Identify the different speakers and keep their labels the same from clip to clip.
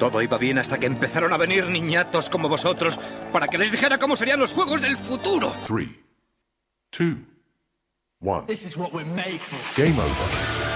Speaker 1: Todo iba bien hasta que empezaron a venir niñatos como vosotros para que les dijera cómo serían los juegos del futuro.
Speaker 2: Three, two, one.
Speaker 3: This is what we're made for.
Speaker 2: Game over.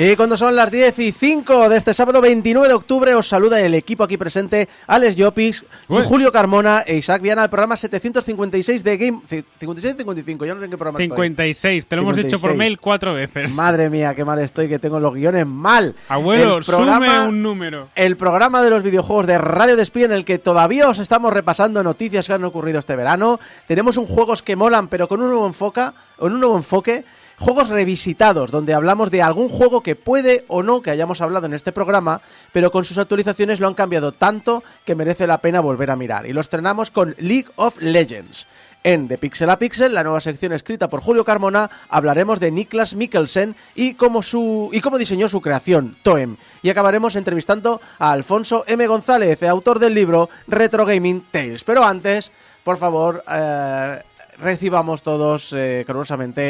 Speaker 4: Y cuando son las 10 y 5 de este sábado 29 de octubre, os saluda el equipo aquí presente, Alex Llopis, Julio Carmona e Isaac Viana, al programa 756 de Game... 56 55, ya no sé en qué programa
Speaker 5: 56, te lo hemos dicho por mail cuatro veces.
Speaker 4: Madre mía, qué mal estoy, que tengo los guiones mal.
Speaker 5: Abuelo, sume un número.
Speaker 4: El programa de los videojuegos de Radio Despí en el que todavía os estamos repasando noticias que han ocurrido este verano. Tenemos un juegos que molan, pero con un nuevo enfoque, con un nuevo enfoque Juegos revisitados, donde hablamos de algún juego que puede o no que hayamos hablado en este programa, pero con sus actualizaciones lo han cambiado tanto que merece la pena volver a mirar. Y los estrenamos con League of Legends. En The Pixel a Pixel, la nueva sección escrita por Julio Carmona, hablaremos de Niklas Mikkelsen y cómo, su, y cómo diseñó su creación, Toem. Y acabaremos entrevistando a Alfonso M. González, autor del libro Retro Gaming Tales. Pero antes, por favor, eh, recibamos todos eh,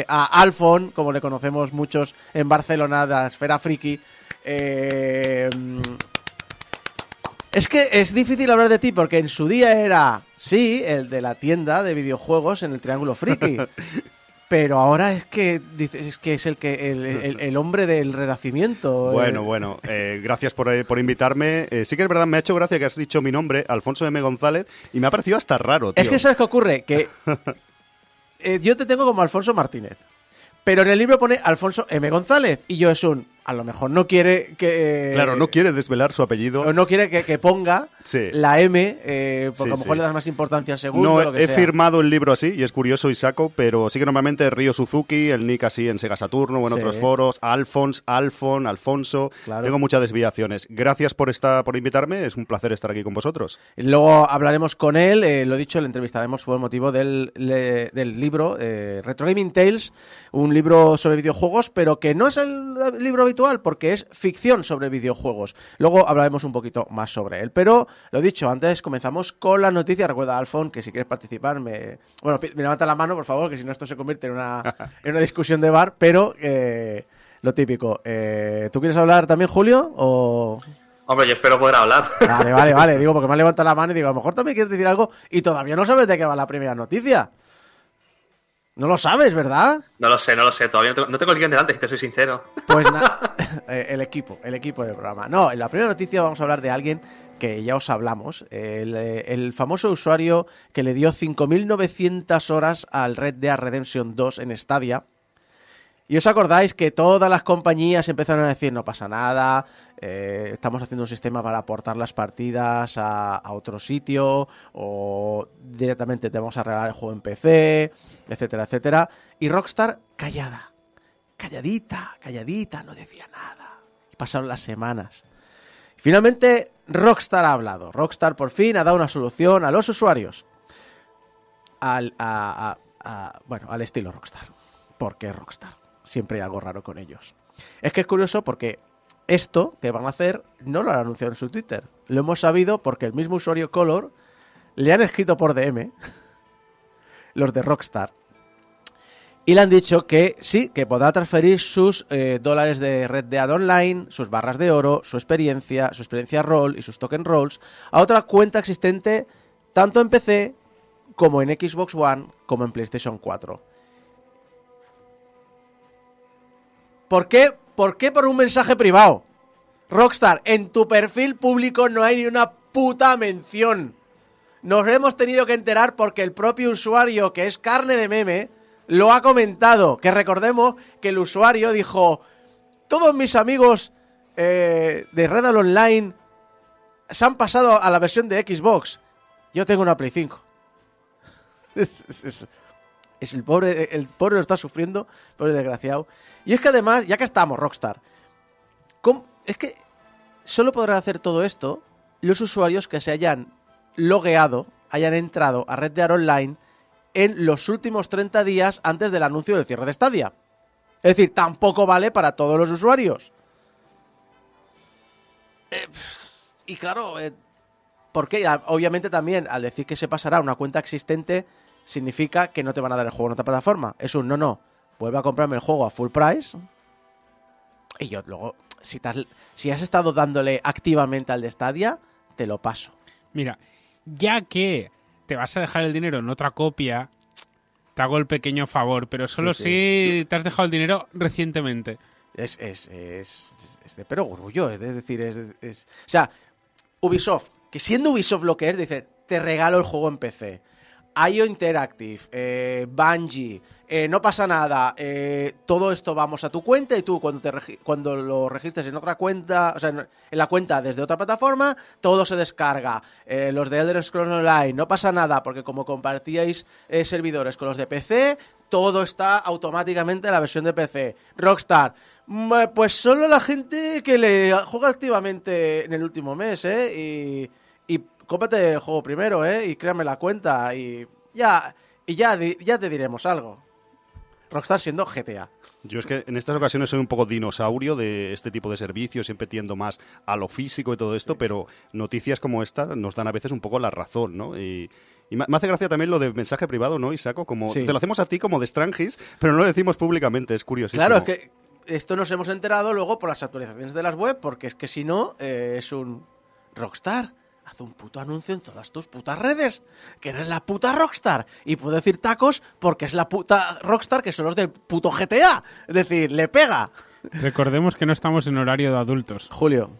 Speaker 4: a Alfon, como le conocemos muchos en Barcelona, de la esfera friki. Eh, es que es difícil hablar de ti porque en su día era, sí, el de la tienda de videojuegos en el Triángulo Friki. pero ahora es que dices que es el que el, hombre del renacimiento.
Speaker 6: Eh. Bueno, bueno, eh, gracias por, por invitarme. sí que es verdad, me ha hecho gracia que has dicho mi nombre, Alfonso M. González, y me ha parecido hasta raro. Tío.
Speaker 4: Es que sabes qué ocurre, que yo te tengo como Alfonso Martínez. Pero en el libro pone Alfonso M. González. Y yo es un a lo mejor no quiere que...
Speaker 6: Claro, no quiere desvelar su apellido.
Speaker 4: O no quiere que, ponga la M, eh, porque a lo mejor le das más importancia al segundo.
Speaker 6: No,
Speaker 4: lo que
Speaker 6: he firmado el libro así, y es curioso y saco, pero sí que normalmente Río Suzuki, el nick así en Sega Saturno o en otros foros, Alfons, Alfon, Alfonso. Tengo muchas desviaciones. Gracias por, esta, por invitarme, es un placer estar aquí con vosotros.
Speaker 4: Luego hablaremos con él, eh, lo dicho, le entrevistaremos por el motivo del, del libro eh, Retro Gaming Tales, un libro sobre videojuegos, pero que no es el libro habitual porque es ficción sobre videojuegos. Luego hablaremos un poquito más sobre él. Pero lo dicho, antes comenzamos con la noticia. Recuerda, Alfon, que si quieres participar, me, bueno, me levanta la mano, por favor, que si no esto se convierte en una, en una discusión de bar. Pero eh, lo típico. Eh, ¿Tú quieres hablar también, Julio? O...
Speaker 7: Hombre, yo espero poder hablar.
Speaker 4: Vale, vale, vale. Digo, porque me ha levantado la mano y digo, a lo mejor también quieres decir algo y todavía no sabes de qué va la primera noticia. No lo sabes, ¿verdad?
Speaker 7: No lo sé, no lo sé. Todavía no tengo, el guion delante, si te soy sincero.
Speaker 4: Pues nada, eh, el equipo, el equipo del programa. No, en la primera noticia vamos a hablar de alguien que ya os hablamos, el, eh, famoso usuario que le dio 5.900 horas al Red Dead Redemption 2 en Stadia. Y os acordáis que todas las compañías empezaron a decir no pasa nada, eh, estamos haciendo un sistema para aportar las partidas a, a, otro sitio o directamente te vamos a regalar el juego en PC, etcétera, etcétera. Y Rockstar callada, calladita, calladita, no decía nada. Y pasaron las semanas. Finalmente, Rockstar ha hablado. Rockstar por fin ha dado una solución a los usuarios. Al, bueno, al estilo Rockstar. ¿Por qué Rockstar? Siempre hay algo raro con ellos. Es que es curioso porque esto que van a hacer no lo han anunciado en su Twitter. Lo hemos sabido porque el mismo usuario Color le han escrito por DM los de Rockstar Y le han dicho que sí, que podrá transferir sus eh, dólares de Red Dead Online, sus barras de oro, su experiencia, su experiencia roll y sus token rolls a otra cuenta existente tanto en PC como en Xbox One como en PlayStation 4. ¿Por qué? ¿Por qué por un mensaje privado? Rockstar, en tu perfil público no hay ni una puta mención. Nos hemos tenido que enterar porque el propio usuario, que es carne de meme, lo ha comentado. Que recordemos que el usuario dijo, todos mis amigos eh, de Red Dead Online se han pasado a la versión de Xbox. Yo tengo una Play 5. es, el pobre, el pobre lo está sufriendo, pobre desgraciado. Y es que además, ya que estamos, Rockstar, es que solo podrán hacer todo esto los usuarios que se hayan logueado, hayan entrado a Red Dead Online en los últimos 30 días antes del anuncio del cierre de Stadia. Es decir, tampoco vale para todos los usuarios. Eh, y claro, eh, porque obviamente también al decir que se pasará una cuenta existente significa que no te van a dar el juego en otra plataforma. Es un no, no. Vuelve a comprarme el juego a full price. Y yo luego, si, si has estado dándole activamente al de Stadia, te lo paso.
Speaker 5: Mira, ya que te vas a dejar el dinero en otra copia, te hago el pequeño favor, pero solo si te has dejado el dinero recientemente.
Speaker 4: Es, es, es, es de pero orgullo, es decir, es, es... O sea, Ubisoft, que siendo Ubisoft lo que es, dice, te regalo el juego en PC. IO Interactive, eh, Bungie, eh, no pasa nada, eh, todo esto vamos a tu cuenta y tú cuando, te cuando lo registres en otra cuenta, o sea, en, la cuenta desde otra plataforma, todo se descarga. Eh, los de Elder Scrolls Online, no pasa nada, porque como compartíais servidores con los de PC, todo está automáticamente en la versión de PC. Rockstar, mm, pues solo la gente que le juega activamente en el último mes, ¿eh? Y cómprate el juego primero, ¿eh? Y créame la cuenta y ya, y ya, ya te diremos algo. Rockstar siendo GTA.
Speaker 6: Yo es que en estas ocasiones soy un poco dinosaurio de este tipo de servicios, siempre tiendo más a lo físico y todo esto, pero noticias como esta nos dan a veces un poco la razón, ¿no? Y, me hace gracia también lo de mensaje privado, ¿no, Isaco? Como, Te lo hacemos a ti como de Strangis, pero no lo decimos públicamente, es curioso.
Speaker 4: Claro, es que esto nos hemos enterado luego por las actualizaciones de las web, porque es que si no, eh, es un Rockstar haz un puto anuncio en todas tus putas redes, que eres la puta Rockstar. Y puedo decir tacos porque es la puta Rockstar que son los del puto GTA. Es decir, le pega.
Speaker 5: Recordemos que no estamos en horario de adultos.
Speaker 4: Julio.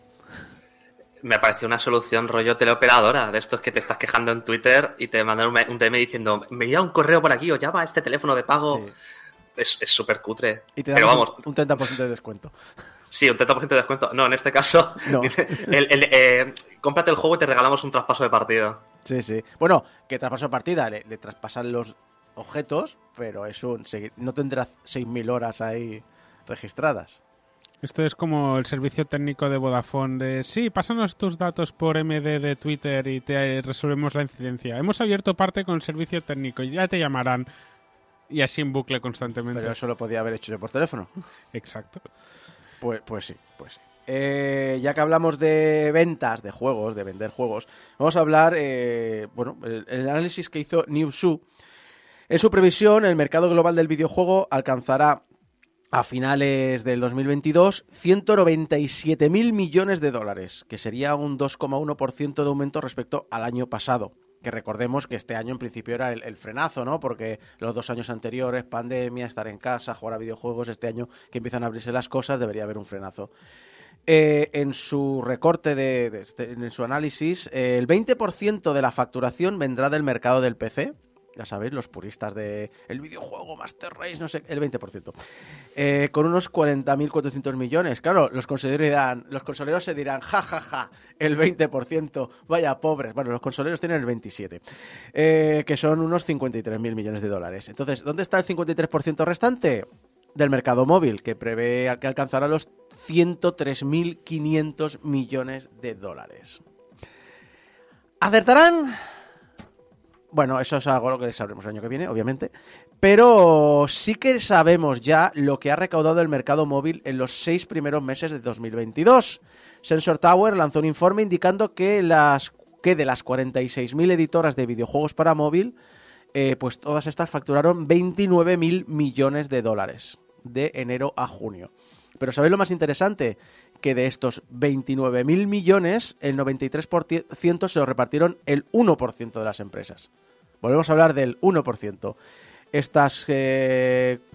Speaker 7: Me pareció una solución rollo teleoperadora, de estos que te estás quejando en Twitter y te mandan un, DM diciendo, me envía un correo por aquí o llama a este teléfono de pago. Es súper cutre.
Speaker 4: Y te damos vamos, un 30% de descuento.
Speaker 7: Sí, un 30% de descuento. No, en este caso, eh, cómprate el juego y te regalamos un traspaso de partida.
Speaker 4: Sí, sí. Bueno, que traspaso de partida, le, traspasan los objetos, pero es un no tendrás 6.000 horas ahí registradas.
Speaker 5: Esto es como el servicio técnico de Vodafone de sí, pásanos tus datos por MD de Twitter y te resolvemos la incidencia. Hemos abierto parte con el servicio técnico y ya te llamarán. Y así en bucle constantemente.
Speaker 4: Pero eso lo podía haber hecho yo por teléfono.
Speaker 5: Exacto.
Speaker 4: Pues, pues sí, pues sí. Eh, ya que hablamos de ventas de juegos, de vender juegos, vamos a hablar, eh, bueno, el, análisis que hizo Newzoo. En su previsión, el mercado global del videojuego alcanzará a finales del 2022 197.000 millones de dólares, que sería un 2,1% de aumento respecto al año pasado que recordemos que este año en principio era el, frenazo, ¿no? Porque los dos años anteriores, pandemia, estar en casa, jugar a videojuegos, este año que empiezan a abrirse las cosas, debería haber un frenazo. Eh, en su recorte, de, este, en su análisis, eh, el 20% de la facturación vendrá del mercado del PC, ya sabéis, los puristas de el videojuego Master Race, no sé, el 20%, eh, con unos 40.400 millones. Claro, los consoleros, los consoleros se dirán, ja, ja, ja, el 20%, vaya pobres. Bueno, los consoleros tienen el 27%, eh, que son unos 53.000 millones de dólares. Entonces, ¿dónde está el 53% restante? Del mercado móvil, que prevé que alcanzará los 103.500 millones de dólares. ¿Acertarán? Bueno, eso es algo que sabremos el año que viene, obviamente. Pero sí que sabemos ya lo que ha recaudado el mercado móvil en los seis primeros meses de 2022. Sensor Tower lanzó un informe indicando que, las, que de las 46.000 editoras de videojuegos para móvil, eh, pues todas estas facturaron 29.000 millones de dólares de enero a junio. Pero ¿sabéis lo más interesante? Que de estos 29.000 millones, el 93% se lo repartieron el 1% de las empresas. Volvemos a hablar del 1%. Estas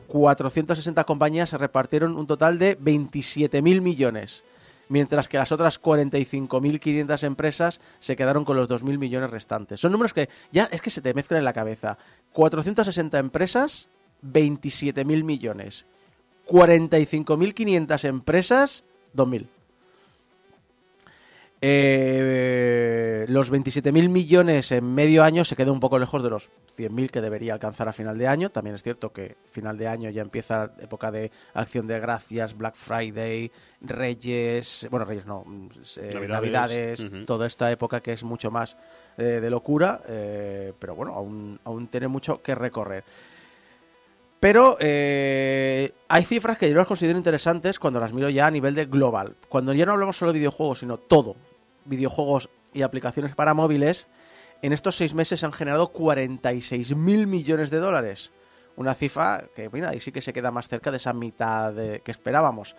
Speaker 4: 460 compañías se repartieron un total de 27.000 millones mientras que las otras 45.500 empresas se quedaron con los 2.000 millones restantes. Son números que ya es que se te mezclan en la cabeza. 460 empresas, 27.000 millones. 45.500 empresas, 2.000. Eh, los 27.000 millones en medio año se quedó un poco lejos de los 100.000 que debería alcanzar a final de año. También es cierto que final de año ya empieza época de acción de gracias, Black Friday, Reyes, bueno, Reyes no, eh, Navidades, toda esta época que es mucho más eh, de locura, pero bueno, aún, aún tiene mucho que recorrer. Pero hay cifras que yo las considero interesantes cuando las miro ya a nivel de global. Cuando ya no hablamos solo de videojuegos, sino todo, videojuegos y aplicaciones para móviles, en estos seis meses han generado 46 mil millones de dólares. Una cifra que, mira, ahí sí que se queda más cerca de esa mitad que esperábamos.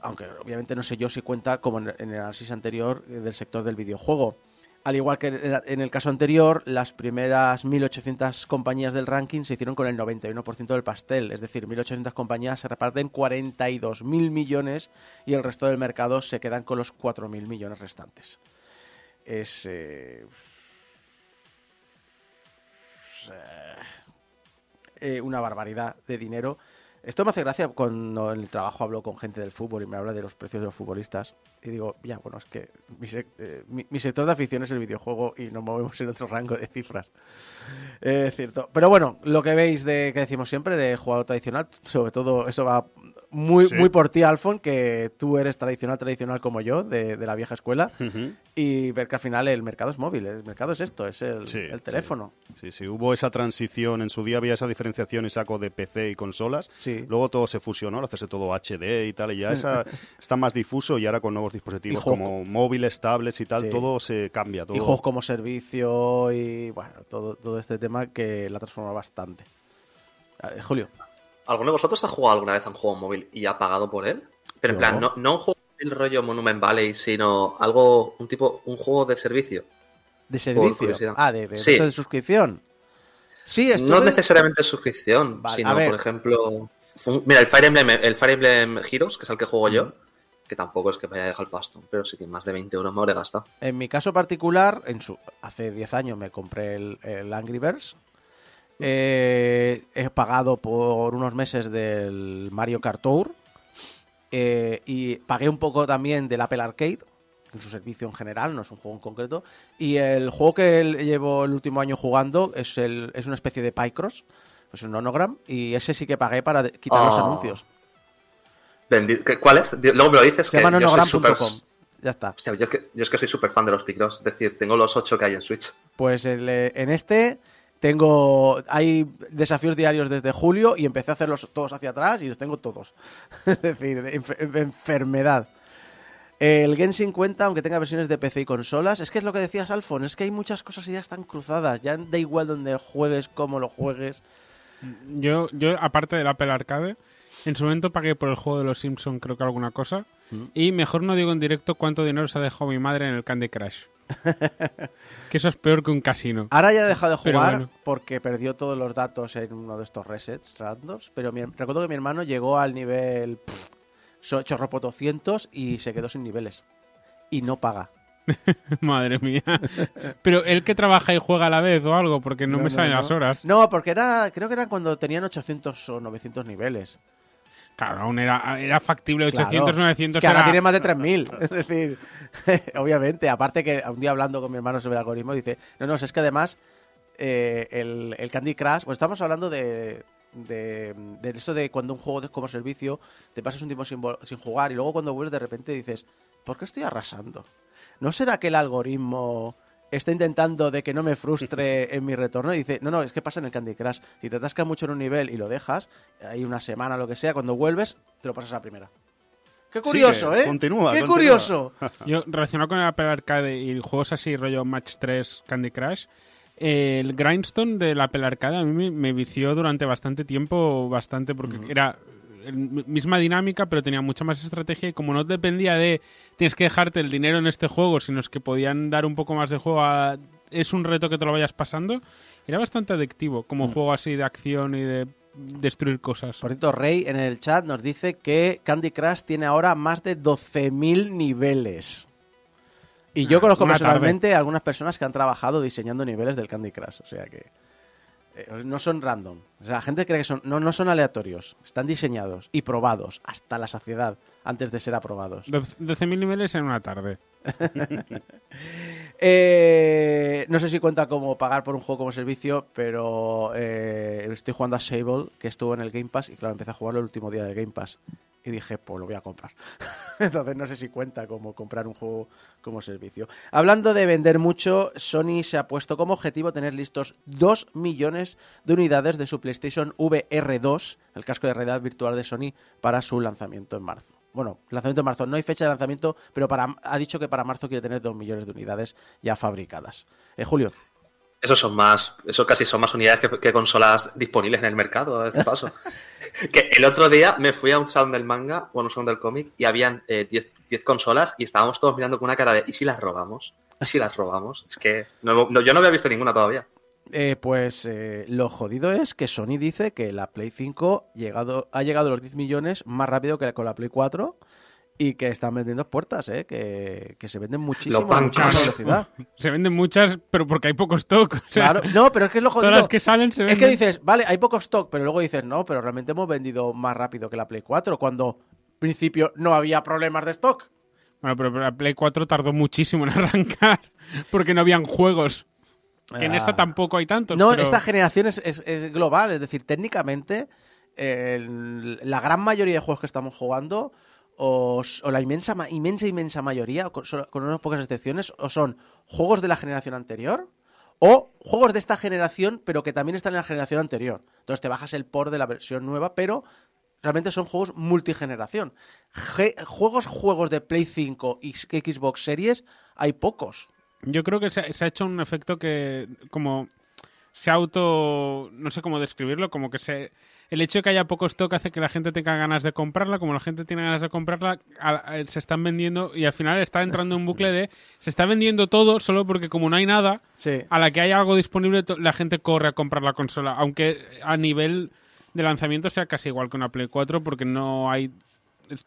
Speaker 4: Aunque obviamente no sé yo si cuenta como en el análisis anterior del sector del videojuego. Al igual que en el caso anterior, las primeras 1.800 compañías del ranking se hicieron con el 91% del pastel, es decir, 1.800 compañías se reparten 42.000 millones y el resto del mercado se quedan con los 4.000 millones restantes. Es... Eh, eh, una barbaridad de dinero esto me hace gracia cuando en el trabajo hablo con gente del fútbol y me habla de los precios de los futbolistas. Y digo, ya, bueno, es que mi, eh, sector de afición es el videojuego y nos movemos en otro rango de cifras. Es cierto. Pero bueno, lo que veis de que decimos siempre de jugador tradicional, sobre todo eso va muy, muy por ti, Alfon, que tú eres tradicional, tradicional como yo, de, la vieja escuela, y ver que al final el mercado es móvil, el mercado es esto, es el, teléfono.
Speaker 6: Sí. sí, hubo esa transición, en su día había esa diferenciación y saco de PC y consolas, luego todo se fusionó, lo hacerse todo HD y tal, y ya esa, está más difuso y ahora con nuevos dispositivos como móviles, tablets y tal, todo se cambia. Todo.
Speaker 4: Y juegos como servicio y bueno, todo, todo este tema que la transforma bastante. Julio.
Speaker 7: ¿Alguno de vosotros ha jugado alguna vez a un juego móvil y ha pagado por él? Pero en plan, no, no un juego el rollo Monument Valley, sino algo, un tipo, un juego de servicio.
Speaker 4: ¿De servicio? Ah, de, de, suscripción. Sí,
Speaker 7: No necesariamente suscripción, sino, por ejemplo... mira, el Fire, Emblem, el Fire Emblem Heroes, que es el que juego yo, que tampoco es que vaya a dejar el pasto, pero sí que más de 20 euros me habré gastado.
Speaker 4: En mi caso particular, en su, hace 10 años me compré el, el Angry Birds, eh, he pagado por unos meses del Mario Kart Tour eh, y pagué un poco también del Apple Arcade, en su servicio en general, no es un juego en concreto. Y el juego que llevo el último año jugando es, el, es una especie de Pycross, es un onogram, y ese sí que pagué para quitar los ah. anuncios.
Speaker 7: ¿Cuál es? Luego me lo dices.
Speaker 4: Se llama onogram.com. Ya está.
Speaker 7: yo, es que, soy súper fan de los Picross, es decir, tengo los 8 que hay en Switch.
Speaker 4: Pues eh, en este tengo, hay desafíos diarios desde julio y empecé a hacerlos todos hacia atrás y los tengo todos. es decir, enfermedad. El Genshin cuenta, aunque tenga versiones de PC y consolas, es que es lo que decías, Alfon, es que hay muchas cosas y ya están cruzadas, ya da igual donde juegues, cómo lo juegues.
Speaker 5: Yo, yo aparte del Apple Arcade, en su momento pagué por el juego de los Simpsons, creo que alguna cosa, mm. y mejor no digo en directo cuánto dinero se ha dejado mi madre en el Candy Crush. que eso es peor que un casino.
Speaker 4: Ahora ya ha dejado de jugar porque perdió todos los datos en uno de estos resets randoms. Pero recuerdo que mi hermano llegó al nivel chorropo 200 y se quedó sin niveles. Y no paga.
Speaker 5: Madre mía. Pero él que trabaja y juega a la vez o algo, porque no, me salen las horas.
Speaker 4: No, porque era, creo que era cuando tenían 800 o 900 niveles.
Speaker 5: Claro, aún era, era factible 800, 900.
Speaker 4: Es que ahora tiene más de 3.000. es decir, obviamente. Aparte que un día hablando con mi hermano sobre el algoritmo, dice: No, no, es que además eh, el, Candy Crush, pues estamos hablando de, de, de, esto de cuando un juego es como servicio, te pasas un tiempo sin, sin jugar y luego cuando vuelves de repente dices: ¿Por qué estoy arrasando? ¿No será que el algoritmo está intentando de que no me frustre en mi retorno y dice, no, no, es que pasa en el Candy Crush. Si te atascas mucho en un nivel y lo dejas, hay una semana o lo que sea, cuando vuelves, te lo pasas a la primera. Qué curioso, ¿eh?
Speaker 6: Continúa.
Speaker 4: Qué curioso.
Speaker 5: Yo, relacionado con el Apple Arcade y juegos así, rollo Match 3, Candy Crush, el Grindstone de la Apple Arcade a mí me, vició durante bastante tiempo, bastante, porque era misma dinámica, pero tenía mucha más estrategia y como no dependía de tienes que dejarte el dinero en este juego, sino es que podían dar un poco más de juego a... Es un reto que te lo vayas pasando. Era bastante adictivo como mm. juego así de acción y de destruir cosas.
Speaker 4: Por cierto, Rey en el chat nos dice que Candy Crush tiene ahora más de 12.000 niveles. Y yo ah, conozco personalmente algunas personas que han trabajado diseñando niveles del Candy Crush, o sea que eh, no son random. O sea, la gente cree que son no, no son aleatorios, están diseñados y probados hasta la saciedad antes de ser aprobados.
Speaker 5: 12.000 niveles en una tarde.
Speaker 4: Eh, no sé si cuenta como pagar por un juego como servicio, pero eh, estoy jugando a Sable, que estuvo en el Game Pass, y claro, empecé a jugarlo el último día del Game Pass y dije, pues lo voy a comprar. Entonces no sé si cuenta como comprar un juego como servicio. Hablando de vender mucho, Sony se ha puesto como objetivo tener listos 2 millones de unidades de su PlayStation VR 2, el casco de realidad virtual de Sony, para su lanzamiento en marzo. Bueno, lanzamiento en marzo. No hay fecha de lanzamiento, pero para, ha dicho que para marzo quiere tener 2 millones de unidades ya fabricadas. Eh, Julio.
Speaker 7: Eso son más, eso casi son más unidades que, consolas disponibles en el mercado a este paso. que el otro día me fui a un sound del manga, bueno, un sound del cómic, y habían 10 eh, consolas y estábamos todos mirando con una cara de ¿y si las robamos? ¿Y si las robamos? Es que yo no había visto ninguna todavía.
Speaker 4: Eh, pues eh, lo jodido es que Sony dice que la Play 5 llegado, ha llegado a los 10 millones más rápido que con la Play 4 y que están vendiendo puertas, ¿eh? que, se venden muchísimo a mucha velocidad.
Speaker 5: Se venden muchas, pero porque hay poco stock.
Speaker 4: claro, no, pero es que es lo jodido.
Speaker 5: Todas las que salen se venden.
Speaker 4: Es que dices, vale, hay poco stock, pero luego dices, no, pero realmente hemos vendido más rápido que la Play 4, cuando en principio no había problemas de stock.
Speaker 5: Bueno, pero la Play 4 tardó muchísimo en arrancar, porque no habían juegos. Que en esta ah. tampoco hay tantos.
Speaker 4: No, esta generación es, es, global, es decir, técnicamente la gran mayoría de juegos que estamos jugando o, la inmensa, inmensa, inmensa mayoría, con, unas pocas excepciones, o son juegos de la generación anterior o juegos de esta generación, pero que también están en la generación anterior. Entonces te bajas el port de la versión nueva, pero realmente son juegos multigeneración. juegos, juegos de Play 5 y Xbox Series, hay pocos.
Speaker 5: Yo creo que se ha hecho un efecto que como se auto... no sé cómo describirlo, como que se el hecho de que haya poco stock hace que la gente tenga ganas de comprarla, como la gente tiene ganas de comprarla, se están vendiendo y al final está entrando en un bucle de se está vendiendo todo solo porque como no hay nada, a la que hay algo disponible la gente corre a comprar la consola, aunque a nivel de lanzamiento sea casi igual que una Play 4 porque no hay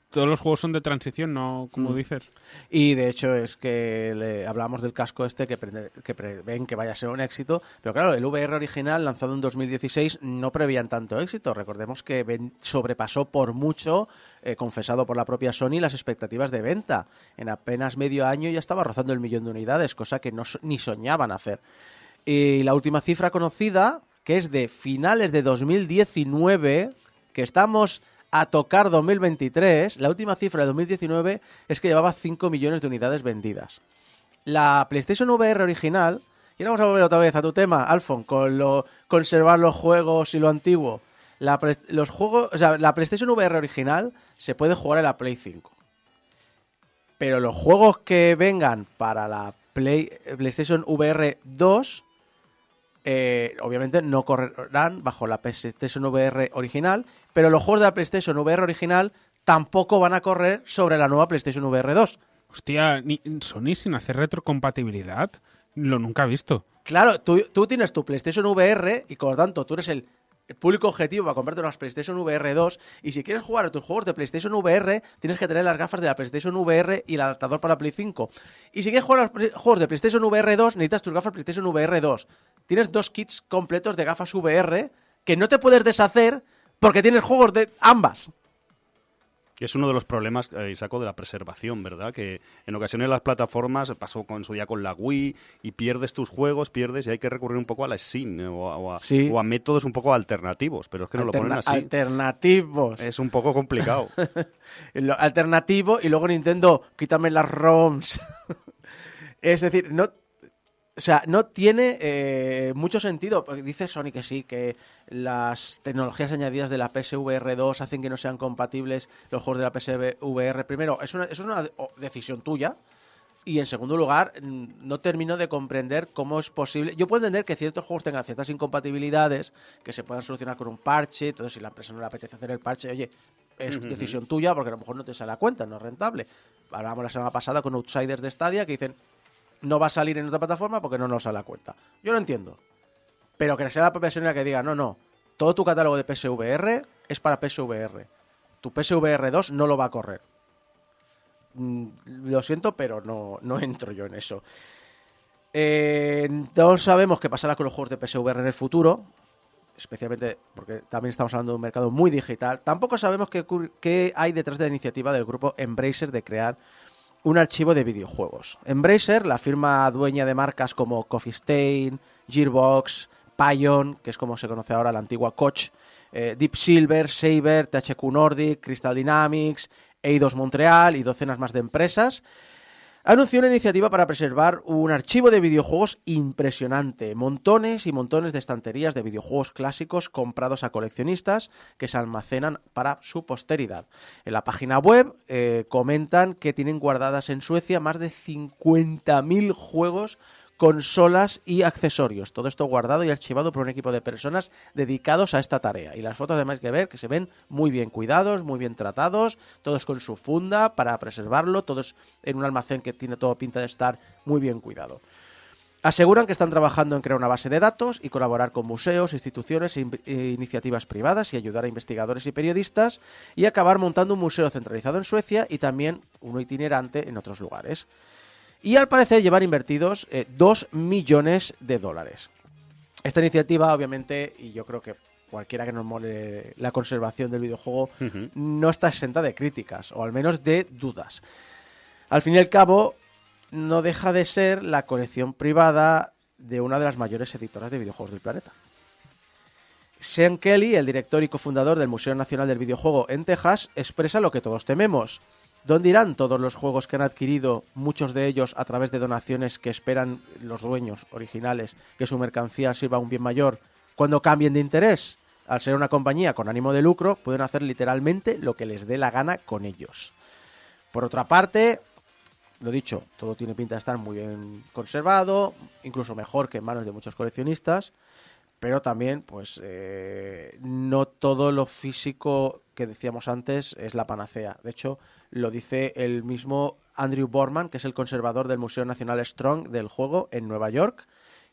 Speaker 5: todos los juegos son de transición, no como mm. dices.
Speaker 4: Y de hecho es que le hablamos del casco este que, que prevén que vaya a ser un éxito, pero claro, el VR original lanzado en 2016 no prevían tanto éxito. Recordemos que sobrepasó por mucho, eh, confesado por la propia Sony, las expectativas de venta. En apenas medio año ya estaba rozando el millón de unidades, cosa que no, ni soñaban hacer. Y la última cifra conocida, que es de finales de 2019, que estamos a tocar 2023, la última cifra de 2019 es que llevaba 5 millones de unidades vendidas. La PlayStation VR original, y ahora vamos a volver otra vez a tu tema, Alfon, con lo conservar los juegos y lo antiguo. La, los juegos, la PlayStation VR original se puede jugar en la Play 5. Pero los juegos que vengan para la Play, PlayStation VR 2 eh, obviamente no correrán bajo la PlayStation VR original, pero los juegos de la PlayStation VR original tampoco van a correr sobre la nueva PlayStation VR 2.
Speaker 5: Hostia, Sony sin hacer retrocompatibilidad, lo nunca he visto.
Speaker 4: Claro, tú, tú tienes tu PlayStation VR y por lo tanto tú eres el público objetivo para comprarte una PlayStation VR 2 y si quieres jugar a tus juegos de PlayStation VR tienes que tener las gafas de la PlayStation VR y el adaptador para Play 5 y si quieres jugar a los juegos de PlayStation VR 2 necesitas tus gafas PlayStation VR 2 tienes dos kits completos de gafas VR que no te puedes deshacer porque tienes juegos de ambas.
Speaker 6: Es uno de los problemas, eh, saco de la preservación, ¿verdad? Que en ocasiones las plataformas, pasó con su día con la Wii, y pierdes tus juegos, pierdes, y hay que recurrir un poco a la SIN o a, métodos un poco alternativos, pero es que no lo ponen así.
Speaker 4: Alternativos.
Speaker 6: Es un poco complicado.
Speaker 4: Alternativo, y luego Nintendo, quítame las ROMs. es decir, no o sea, no tiene eh, mucho sentido. Dice Sony que sí, que las tecnologías añadidas de la PSVR 2 hacen que no sean compatibles los juegos de la PSVR. Primero, es una, es una decisión tuya. Y en segundo lugar, no termino de comprender cómo es posible. Yo puedo entender que ciertos juegos tengan ciertas incompatibilidades que se puedan solucionar con un parche. Entonces, si la empresa no le apetece hacer el parche, oye, es decisión tuya porque a lo mejor no te sale a cuenta, no es rentable. Hablábamos la semana pasada con outsiders de Stadia que dicen no va a salir en otra plataforma porque no nos sale a cuenta. Yo lo entiendo. Pero que sea la propia Sony que diga, no, no, todo tu catálogo de PSVR es para PSVR. Tu PSVR 2 no lo va a correr. Mm, lo siento, pero no, no entro yo en eso. Eh, no sabemos qué pasará con los juegos de PSVR en el futuro, especialmente porque también estamos hablando de un mercado muy digital. Tampoco sabemos qué, qué hay detrás de la iniciativa del grupo Embracer de crear un archivo de videojuegos. Embracer, la firma dueña de marcas como Coffee Stain, Gearbox, Pion, que es como se conoce ahora la antigua Koch, eh, Deep Silver, Saber, THQ Nordic, Crystal Dynamics, Eidos Montreal y docenas más de empresas, anunció una iniciativa para preservar un archivo de videojuegos impresionante, montones y montones de estanterías de videojuegos clásicos comprados a coleccionistas que se almacenan para su posteridad. En la página web eh, comentan que tienen guardadas en Suecia más de 50.000 juegos consolas y accesorios. Todo esto guardado y archivado por un equipo de personas dedicados a esta tarea. Y las fotos además que ver que se ven muy bien cuidados, muy bien tratados, todos con su funda para preservarlo, todos en un almacén que tiene todo pinta de estar muy bien cuidado. Aseguran que están trabajando en crear una base de datos y colaborar con museos, instituciones e, e iniciativas privadas y ayudar a investigadores y periodistas y acabar montando un museo centralizado en Suecia y también uno itinerante en otros lugares y al parecer llevar invertidos 2 eh, millones de dólares. Esta iniciativa, obviamente, y yo creo que cualquiera que nos mole la conservación del videojuego, no está exenta de críticas, o al menos de dudas. Al fin y al cabo, no deja de ser la colección privada de una de las mayores editoras de videojuegos del planeta. Sean Kelly, el director y cofundador del Museo Nacional del Videojuego en Texas, expresa lo que todos tememos, ¿Dónde irán todos los juegos que han adquirido, muchos de ellos a través de donaciones que esperan los dueños originales, que su mercancía sirva a un bien mayor, cuando cambien de interés? Al ser una compañía con ánimo de lucro, pueden hacer literalmente lo que les dé la gana con ellos. Por otra parte, lo dicho, todo tiene pinta de estar muy bien conservado, incluso mejor que en manos de muchos coleccionistas, pero también, pues, eh, no todo lo físico que decíamos antes es la panacea. De hecho, lo dice el mismo Andrew Borman, que es el conservador del Museo Nacional Strong del juego en Nueva York,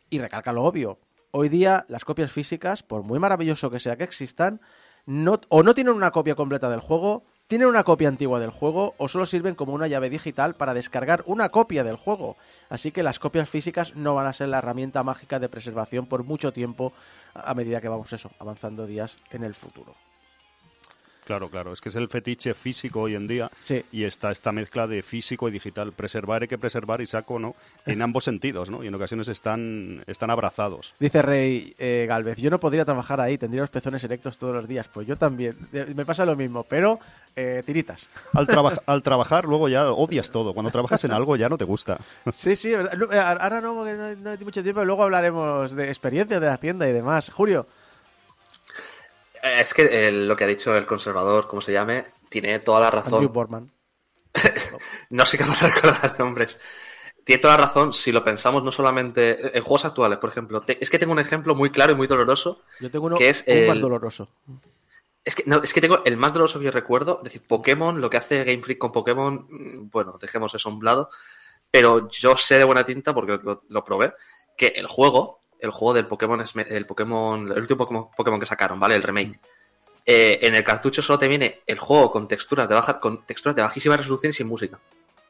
Speaker 4: y recalca lo obvio. Hoy día las copias físicas, por muy maravilloso que sea que existan, no, o no tienen una copia completa del juego, tienen una copia antigua del juego o solo sirven como una llave digital para descargar una copia del juego. Así que las copias físicas no van a ser la herramienta mágica de preservación por mucho tiempo a medida que vamos eso, avanzando días en el futuro.
Speaker 6: Claro, claro, es que es el fetiche físico hoy en día y está esta mezcla de físico y digital. Preservar hay que preservar y saco, ¿no? En ambos sentidos, ¿no? Y en ocasiones están, están abrazados.
Speaker 4: Dice Rey eh, Galvez, yo no podría trabajar ahí, tendría los pezones erectos todos los días. Pues yo también, me pasa lo mismo, pero eh, tiritas.
Speaker 6: Al, al trabajar luego ya odias todo. Cuando trabajas en algo ya no te gusta.
Speaker 4: Sí, sí, eh, ahora no, porque no, hay mucho tiempo, luego hablaremos de experiencias de la tienda y demás. Julio.
Speaker 7: Eh, es que lo que ha dicho el conservador, como se llame, tiene toda la razón.
Speaker 4: Borman.
Speaker 7: no sé cómo recordar nombres. Tiene toda la razón si lo pensamos no solamente en juegos actuales, por ejemplo. es que tengo un ejemplo muy claro y muy doloroso.
Speaker 4: Yo tengo uno
Speaker 7: que es
Speaker 4: más doloroso.
Speaker 7: Es que, no, es que tengo el más doloroso que yo recuerdo. Es decir, Pokémon, lo que hace Game Freak con Pokémon, mm, bueno, dejemos eso a un lado. Pero yo sé de buena tinta, porque lo probé, que el juego el juego del Pokémon, el Pokémon, el último Pokémon que sacaron, ¿vale? El remake. Eh, en el cartucho solo te viene el juego con texturas de baja, con texturas de bajísima resolución y sin música.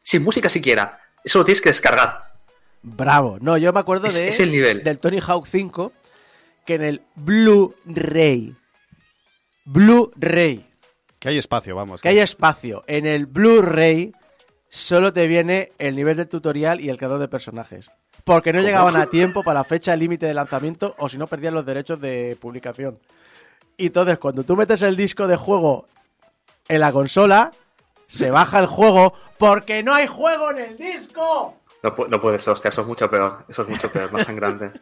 Speaker 7: Sin música siquiera. Eso lo tienes que descargar.
Speaker 4: Bravo. No, yo me acuerdo de,
Speaker 7: el nivel.
Speaker 4: del Tony Hawk 5 que en el Blu-ray. Blu-ray.
Speaker 6: Que hay espacio, vamos.
Speaker 4: Que hay espacio. En el Blu-ray solo te viene el nivel del tutorial y el creador de personajes porque no llegaban a tiempo para la fecha límite de lanzamiento o si no perdían los derechos de publicación. Y entonces, cuando tú metes el disco de juego en la consola, se baja el juego porque no hay juego en el disco.
Speaker 7: No, puede ser, hostia, eso es mucho peor. Eso es mucho peor, más sangrante.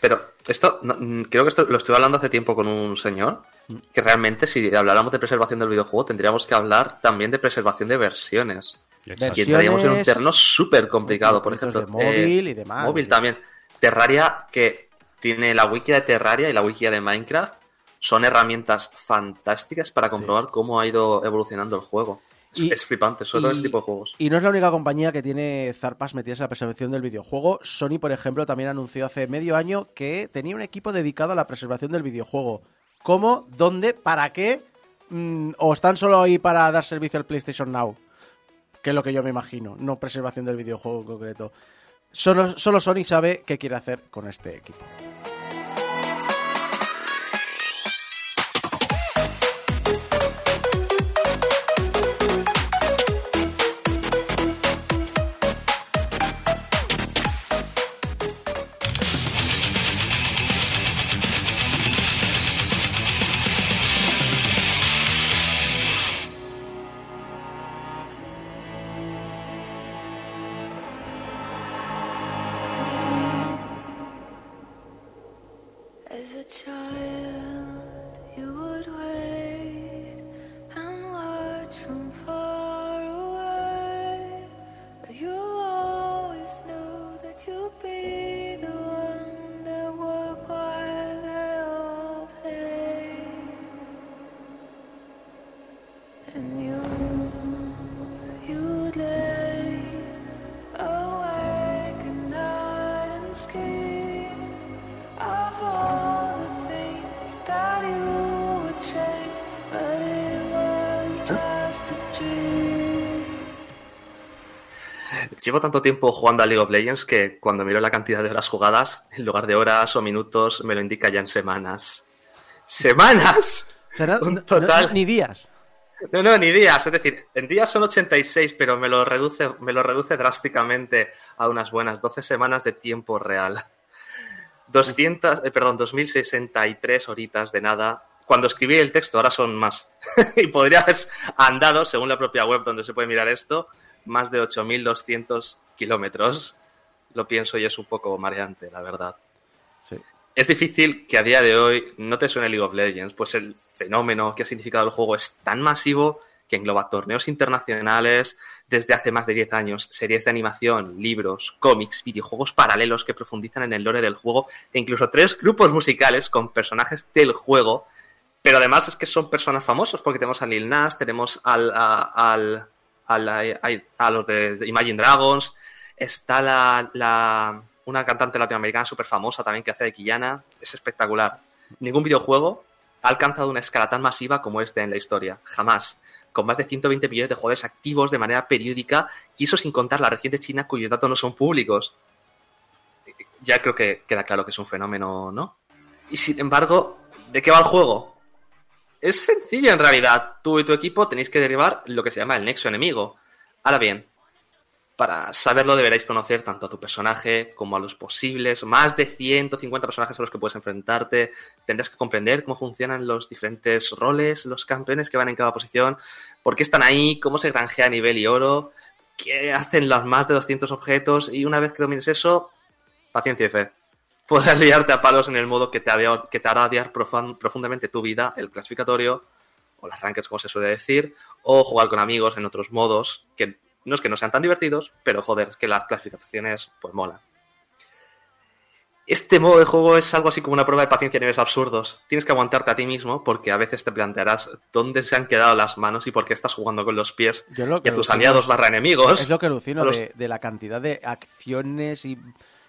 Speaker 7: Pero esto, mm, creo que esto lo estuve hablando hace tiempo con un señor, que realmente si habláramos de preservación del videojuego tendríamos que hablar también de preservación de versiones. Y entraríamos en un terreno súper complicado, por ejemplo.
Speaker 4: móvil y demás.
Speaker 7: Móvil también. Terraria, que tiene la wiki de Terraria y la wiki de Minecraft, son herramientas fantásticas para comprobar cómo ha ido evolucionando el juego. Es flipante, solo ese tipo de juegos.
Speaker 4: Y no es la única compañía que tiene zarpas metidas en la preservación del videojuego. Sony, por ejemplo, también anunció hace medio año que tenía un equipo dedicado a la preservación del videojuego. ¿Cómo? ¿Dónde? ¿Para qué? Mm, ¿O están solo ahí para dar servicio al PlayStation Now? Que es lo que yo me imagino, no preservación del videojuego en concreto. Solo, solo Sony sabe qué quiere hacer con este equipo.
Speaker 7: Llevo tanto tiempo jugando a League of Legends que cuando miro la cantidad de horas jugadas, en lugar de horas o minutos, me lo indica ya en semanas. ¡Semanas!
Speaker 4: total. ni días.
Speaker 7: No, no, ni días. Es decir, en días son 86, pero me lo reduce, me lo reduce drásticamente a unas buenas 12 semanas de tiempo real. 200, eh, perdón, 2063 horitas de nada. Cuando escribí el texto, ahora son más. y podría haber andado, según la propia web donde se puede mirar esto, más de 8.200 kilómetros, lo pienso y es un poco mareante, la verdad. Es difícil que a día de hoy no te suene League of Legends, pues el fenómeno que ha significado el juego es tan masivo que engloba torneos internacionales desde hace más de 10 años, series de animación, libros, cómics, videojuegos paralelos que profundizan en el lore del juego e incluso tres grupos musicales con personajes del juego, pero además es que son personas famosos porque tenemos a Lil Nas, tenemos al, al a, los de, Imagine Dragons, está la, una cantante latinoamericana súper famosa también que hace de Quillana, es espectacular. Ningún videojuego ha alcanzado una escala tan masiva como este en la historia, jamás. Con más de 120 millones de jugadores activos de manera periódica, y eso sin contar la región de China cuyos datos no son públicos. Ya creo que queda claro que es un fenómeno, ¿no? Y sin embargo, ¿de qué va el juego? Es sencillo en realidad. Tú y tu equipo tenéis que derribar lo que se llama el nexo enemigo. Ahora bien, para saberlo deberéis conocer tanto a tu personaje como a los posibles más de 150 personajes a los que puedes enfrentarte. Tendrás que comprender cómo funcionan los diferentes roles, los campeones que van en cada posición, por qué están ahí, cómo se granjea nivel y oro, qué hacen los más de 200 objetos y una vez que domines eso, paciencia y fe podrás liarte a palos en el modo que te, que te hará odiar profundamente tu vida, el clasificatorio, o las rankings, como se suele decir, o jugar con amigos en otros modos, que no es que no sean tan divertidos, pero joder, es que las clasificaciones pues molan. Este modo de juego es algo así como una prueba de paciencia a niveles absurdos. Tienes que aguantarte a ti mismo porque a veces te plantearás dónde se han quedado las manos y por qué estás jugando con los pies y a tus aliados barra enemigos.
Speaker 4: Es lo que alucino de, de, la cantidad de acciones y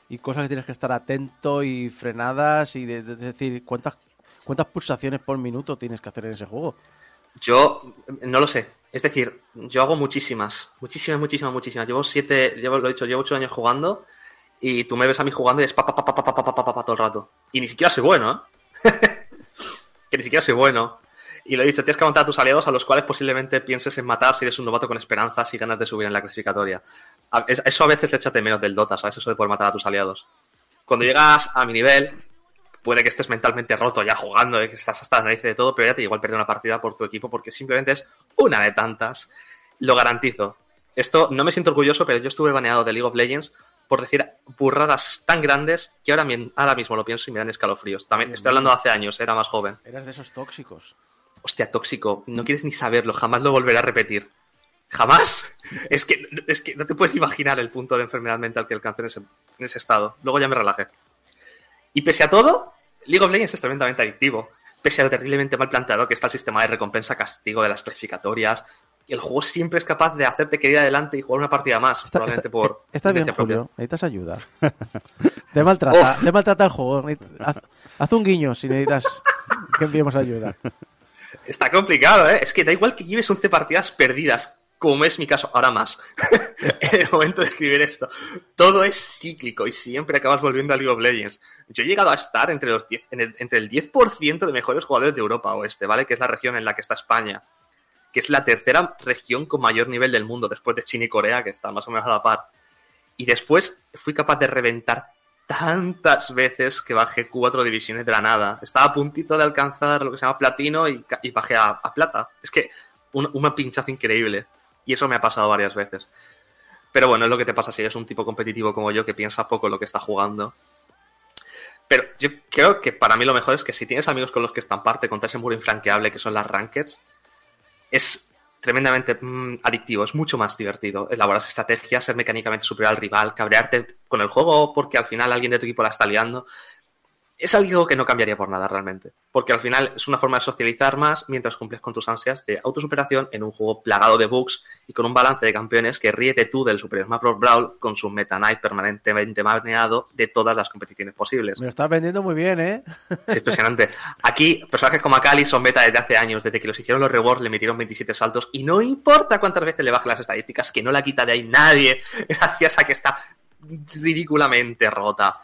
Speaker 4: y cosas que tienes que estar atento y frenadas y de, es decir, ¿cuántas, cuántas pulsaciones por minuto tienes que hacer en ese juego.
Speaker 7: Yo no lo sé. Es decir, yo hago muchísimas, muchísimas, muchísimas, muchísimas. Llevo siete, llevo, lo he dicho, llevo ocho años jugando y tú me ves a mí jugando y es pa todo el rato. Y ni siquiera soy bueno, ¿eh? que ni siquiera soy bueno. Y lo he dicho, tienes que aguantar a tus aliados a los cuales posiblemente pienses en matar si eres un novato con esperanzas y ganas de subir en la clasificatoria. Eso a veces échate menos del Dota, ¿sabes? Eso de poder matar a tus aliados. Cuando llegas a mi nivel, puede que estés mentalmente roto ya jugando, que estás hasta la nariz de todo, pero ya te igual perder una partida por tu equipo porque simplemente es una de tantas. Lo garantizo. Esto no me siento orgulloso, pero yo estuve baneado de League of Legends por decir burradas tan grandes que ahora, ahora mismo lo pienso y me dan escalofríos. También estoy hablando de hace años, era más joven.
Speaker 4: Eras de esos tóxicos.
Speaker 7: Hostia, tóxico. No quieres ni saberlo, jamás lo volveré a repetir. Jamás. Es que, es que no te puedes imaginar el punto de enfermedad mental que alcancé en ese, en ese estado. Luego ya me relajé. Y pese a todo, League of Legends es tremendamente adictivo. Pese a lo terriblemente mal planteado que está el sistema de recompensa-castigo de las clasificatorias, el juego siempre es capaz de hacerte que ir adelante y jugar una partida más. probablemente por.
Speaker 4: Está bien, Julio. Necesitas ayuda. Te maltrata, te maltrata el juego. Haz, un guiño si necesitas que enviemos ayuda.
Speaker 7: Está complicado, ¿eh? Es que da igual que lleves 11 partidas perdidas, como es mi caso, ahora más, en el momento de escribir esto. Todo es cíclico y siempre acabas volviendo a League of Legends. Yo he llegado a estar entre, los 10, entre el 10% de mejores jugadores de Europa Oeste, ¿vale? Que es la región en la que está España que es la tercera región con mayor nivel del mundo, después de China y Corea, que están más o menos a la par. Y después fui capaz de reventar tantas veces que bajé cuatro divisiones de la nada. Estaba a puntito de alcanzar lo que se llama platino y, bajé a, plata. Es que un, una pinchaza increíble. Y eso me ha pasado varias veces. Pero bueno, es lo que te pasa si eres un tipo competitivo como yo que piensa poco lo que está jugando. Pero yo creo que para mí lo mejor es que si tienes amigos con los que están parte contra ese muro infranqueable que son las rankeds, es tremendamente mm, adictivo, es mucho más divertido. Elaborar estrategias, ser mecánicamente superior al rival, cabrearte con el juego porque al final alguien de tu equipo la está liando es algo que no cambiaría por nada realmente. Porque al final es una forma de socializar más mientras cumples con tus ansias de autosuperación en un juego plagado de bugs y con un balance de campeones que ríete tú del Super Smash Bros. Brawl con su Meta Knight permanentemente baneado de todas las competiciones posibles.
Speaker 4: Me lo estás vendiendo muy bien, ¿eh?
Speaker 7: Es impresionante. Aquí, personajes como Akali son meta desde hace años. Desde que los hicieron los rewards le metieron 27 saltos y no importa cuántas veces le bajen las estadísticas, que no la quita de ahí nadie gracias a que está ridículamente rota.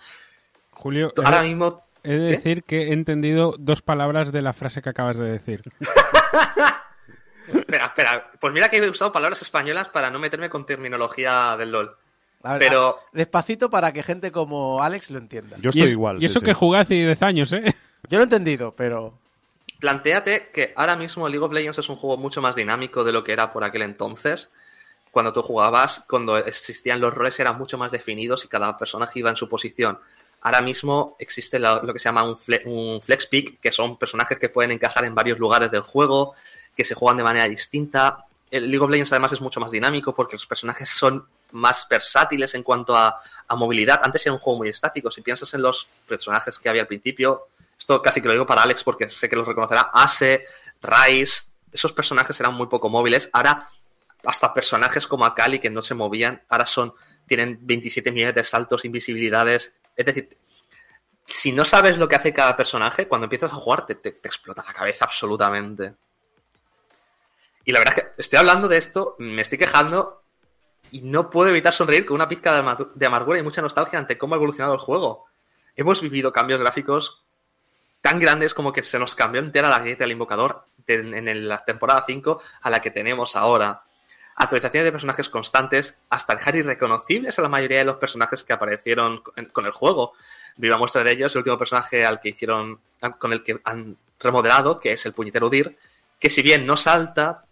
Speaker 5: Julio, ahora mismo He de decir que he entendido dos palabras de la frase que acabas de decir.
Speaker 7: espera, espera. Pues mira que he usado palabras españolas para no meterme con terminología del LOL. pero...
Speaker 4: Despacito para que gente como Alex lo entienda.
Speaker 6: Yo estoy igual.
Speaker 5: Y eso que jugué hace 10 años, ¿eh?
Speaker 4: Yo lo he entendido, pero...
Speaker 7: Plantéate que ahora mismo League of Legends es un juego mucho más dinámico de lo que era por aquel entonces. Cuando tú jugabas, cuando existían los roles eran mucho más definidos y cada personaje iba en su posición. Ahora mismo existe lo, que se llama un, flex pick, que son personajes que pueden encajar en varios lugares del juego, que se juegan de manera distinta. El League of Legends además es mucho más dinámico porque los personajes son más versátiles en cuanto a, movilidad. Antes era un juego muy estático. Si piensas en los personajes que había al principio, esto casi que lo digo para Alex porque sé que los reconocerá, Ase, Rice, esos personajes eran muy poco móviles. Ahora, hasta personajes como Akali que no se movían, ahora son, tienen 27 millones de saltos, invisibilidades, es decir, si no sabes lo que hace cada personaje, cuando empiezas a jugar te, explota la cabeza absolutamente. Y la verdad es que estoy hablando de esto, me estoy quejando y no puedo evitar sonreír con una pizca de, amargura y mucha nostalgia ante cómo ha evolucionado el juego. Hemos vivido cambios gráficos tan grandes como que se nos cambió entera la galleta del invocador en la temporada 5 a la que tenemos ahora actualizaciones de personajes constantes, hasta dejar irreconocibles a la mayoría de los personajes que aparecieron con el juego. Viva muestra de ellos el último personaje al que hicieron, con el que han remodelado, que es el puñetero Dir, que si bien no salta,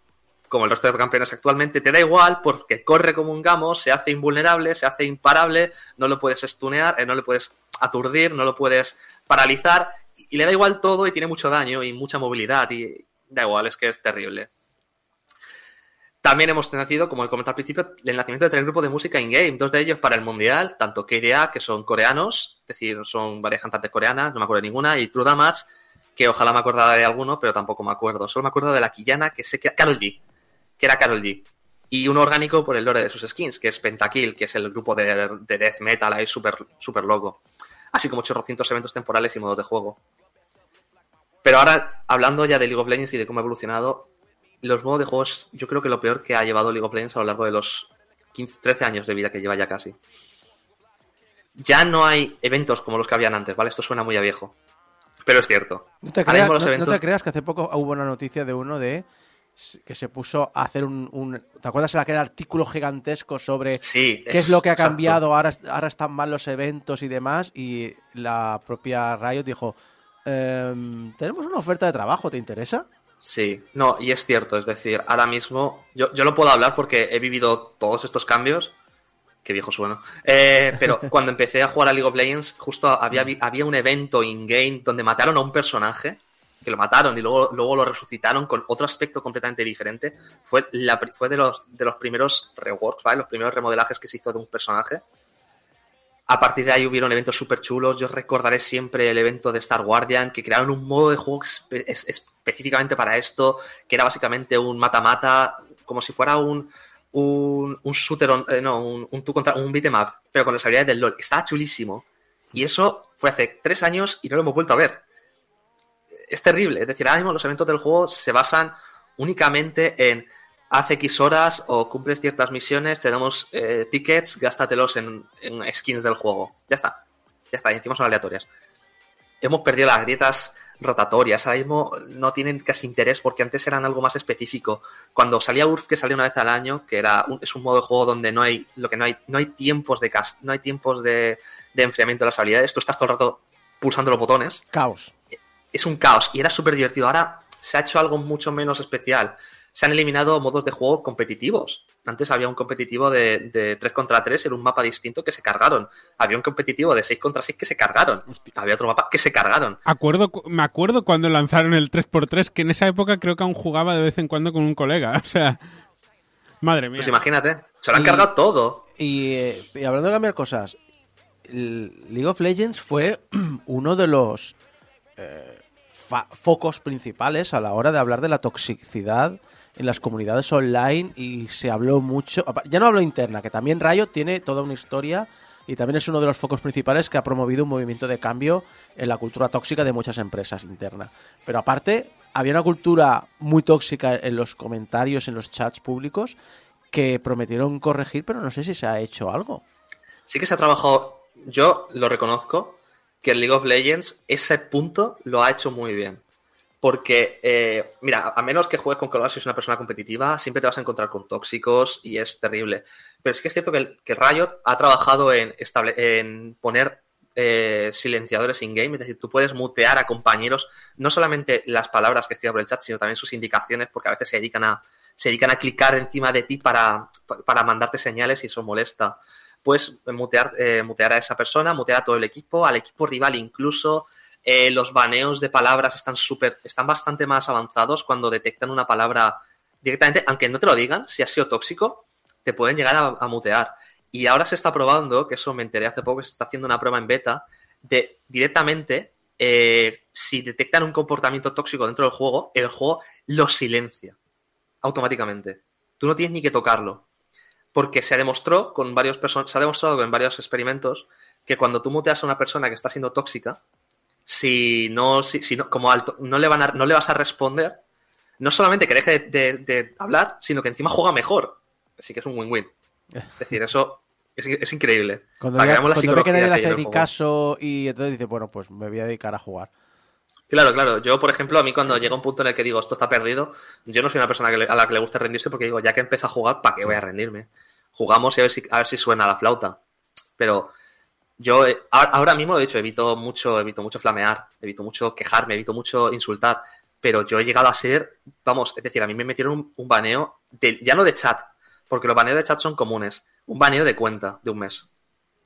Speaker 7: como el resto de campeones actualmente, te da igual porque corre como un gamo, se hace invulnerable, se hace imparable, no lo puedes stunear, eh, no le puedes aturdir, no lo puedes paralizar, y le da igual todo y tiene mucho daño y mucha movilidad, y da igual, es que es terrible. También hemos nacido, como he comentado al principio, el nacimiento de tres grupos de música in-game, dos de ellos para el Mundial, tanto KDA, que son coreanos, es decir, son varias cantantes coreanas, no me acuerdo de ninguna, y True Damage, que ojalá me acordara de alguno, pero tampoco me acuerdo. Solo me acuerdo de la quillana, que sé que... Carol G, que era Carol G. Y un orgánico por el lore de sus skins, que es Pentakill, que es el grupo de, death metal ahí súper super loco. Así como 800 eventos temporales y modos de juego. Pero ahora, hablando ya de League of Legends y de cómo ha evolucionado, los modos de juegos, yo creo que lo peor que ha llevado League of Legends a lo largo de los 15, 13 años de vida que lleva ya casi. Ya no hay eventos como los que habían antes, ¿vale? Esto suena muy a viejo. Pero es cierto.
Speaker 4: No te, creas, que hace poco hubo una noticia de uno de que se puso a hacer un, ¿te acuerdas aquel artículo gigantesco sobre
Speaker 7: qué
Speaker 4: es, lo que ha cambiado ahora ahora están mal los eventos y demás y la propia Riot dijo em, tenemos una oferta de trabajo ¿te interesa?
Speaker 7: Sí, no, y es cierto, es decir, ahora mismo yo, yo lo puedo hablar porque he vivido todos estos cambios Qué viejo suena. Eh, pero cuando empecé a jugar a League of Legends, justo había, había un evento in-game donde mataron a un personaje, que lo mataron y luego, luego lo resucitaron con otro aspecto completamente diferente. Fue, la, fue de, los, de los primeros reworks, ¿vale? Los primeros remodelajes que se hizo de un personaje. A partir de ahí hubieron eventos súper chulos. Yo recordaré siempre el evento de Star Guardian, que crearon un modo de juego específicamente para esto, que era básicamente un mata-mata, como si fuera un, un, un shooter, eh, no, un, un, contra, un beatmap, pero con las habilidades del LOL. Estaba chulísimo. Y eso fue hace tres años y no lo hemos vuelto a ver. Es terrible. Es decir, ahora los eventos del juego se basan únicamente en hace X horas o cumples ciertas misiones, tenemos eh, tickets, gástatelos en, en, skins del juego. Ya está. Ya está. Y encima son aleatorias. Hemos perdido las grietas rotatorias. Ahora mismo no tienen casi interés porque antes eran algo más específico. Cuando salía URF, que salía una vez al año, que era un, es un modo de juego donde no hay lo que no hay no hay tiempos de cast, no hay tiempos de, de enfriamiento de las habilidades. Tú estás todo el rato pulsando los botones.
Speaker 4: Caos.
Speaker 7: Es un caos y era súper divertido. Ahora se ha hecho algo mucho menos especial se han eliminado modos de juego competitivos. Antes había un competitivo de, de 3 contra 3 en un mapa distinto que se cargaron. Había un competitivo de 6 contra 6 que se cargaron. Había otro mapa que se cargaron.
Speaker 5: Acuerdo, me acuerdo cuando lanzaron el 3x3, que en esa época creo que aún jugaba de vez en cuando con un colega. O sea, madre mía.
Speaker 7: Pues imagínate, se lo han y, cargado todo.
Speaker 4: Y, eh, y, hablando de cambiar cosas, League of Legends fue uno de los eh, focos principales a la hora de hablar de la toxicidad en las comunidades online y se habló mucho, ya no hablo interna, que también Rayo tiene toda una historia y también es uno de los focos principales que ha promovido un movimiento de cambio en la cultura tóxica de muchas empresas internas. Pero aparte, había una cultura muy tóxica en los comentarios, en los chats públicos, que prometieron corregir, pero no sé si se ha hecho algo.
Speaker 7: Sí que se ha trabajado, yo lo reconozco, que el League of Legends ese punto lo ha hecho muy bien. Porque, eh, mira, a menos que juegues con color si es una persona competitiva, siempre te vas a encontrar con tóxicos y es terrible. Pero es que es cierto que, Riot ha trabajado en, estable, en poner eh, silenciadores in-game, es decir, tú puedes mutear a compañeros, no solamente las palabras que escriben por el chat, sino también sus indicaciones, porque a veces se dedican a, se dedican a clicar encima de ti para, para mandarte señales y eso molesta. Puedes mutear, eh, mutear a esa persona, mutear a todo el equipo, al equipo rival incluso, eh, los baneos de palabras están súper, están bastante más avanzados cuando detectan una palabra directamente, aunque no te lo digan, si ha sido tóxico, te pueden llegar a, mutear. Y ahora se está probando, que eso me enteré hace poco, se está haciendo una prueba en beta, de directamente, eh, si detectan un comportamiento tóxico dentro del juego, el juego lo silencia automáticamente. Tú no tienes ni que tocarlo. Porque se demostró con varios se ha demostrado en varios experimentos que cuando tú muteas a una persona que está siendo tóxica, si no, si, si no, como alto, no le, van a, no le vas a responder, no solamente que deje de, de, de, hablar, sino que encima juega mejor. Así que es un win-win. Es decir, eso es, es increíble.
Speaker 4: Cuando, Para que cuando ve que nadie le hace ni caso y entonces dice, bueno, pues me voy a dedicar a jugar.
Speaker 7: Claro, claro. Yo, por ejemplo, a mí cuando llega un punto en el que digo esto está perdido, yo no soy una persona que le, a la que le gusta rendirse porque digo, ya que empiezo a jugar, ¿para qué voy a rendirme? Jugamos y a ver si, a ver si suena la flauta. Pero yo eh, ahora mismo, de hecho, evito mucho, evito mucho flamear, evito mucho quejarme, evito mucho insultar, pero yo he llegado a ser, vamos, es decir, a mí me metieron un, un baneo, de, ya no de chat, porque los baneos de chat son comunes, un baneo de cuenta de un mes.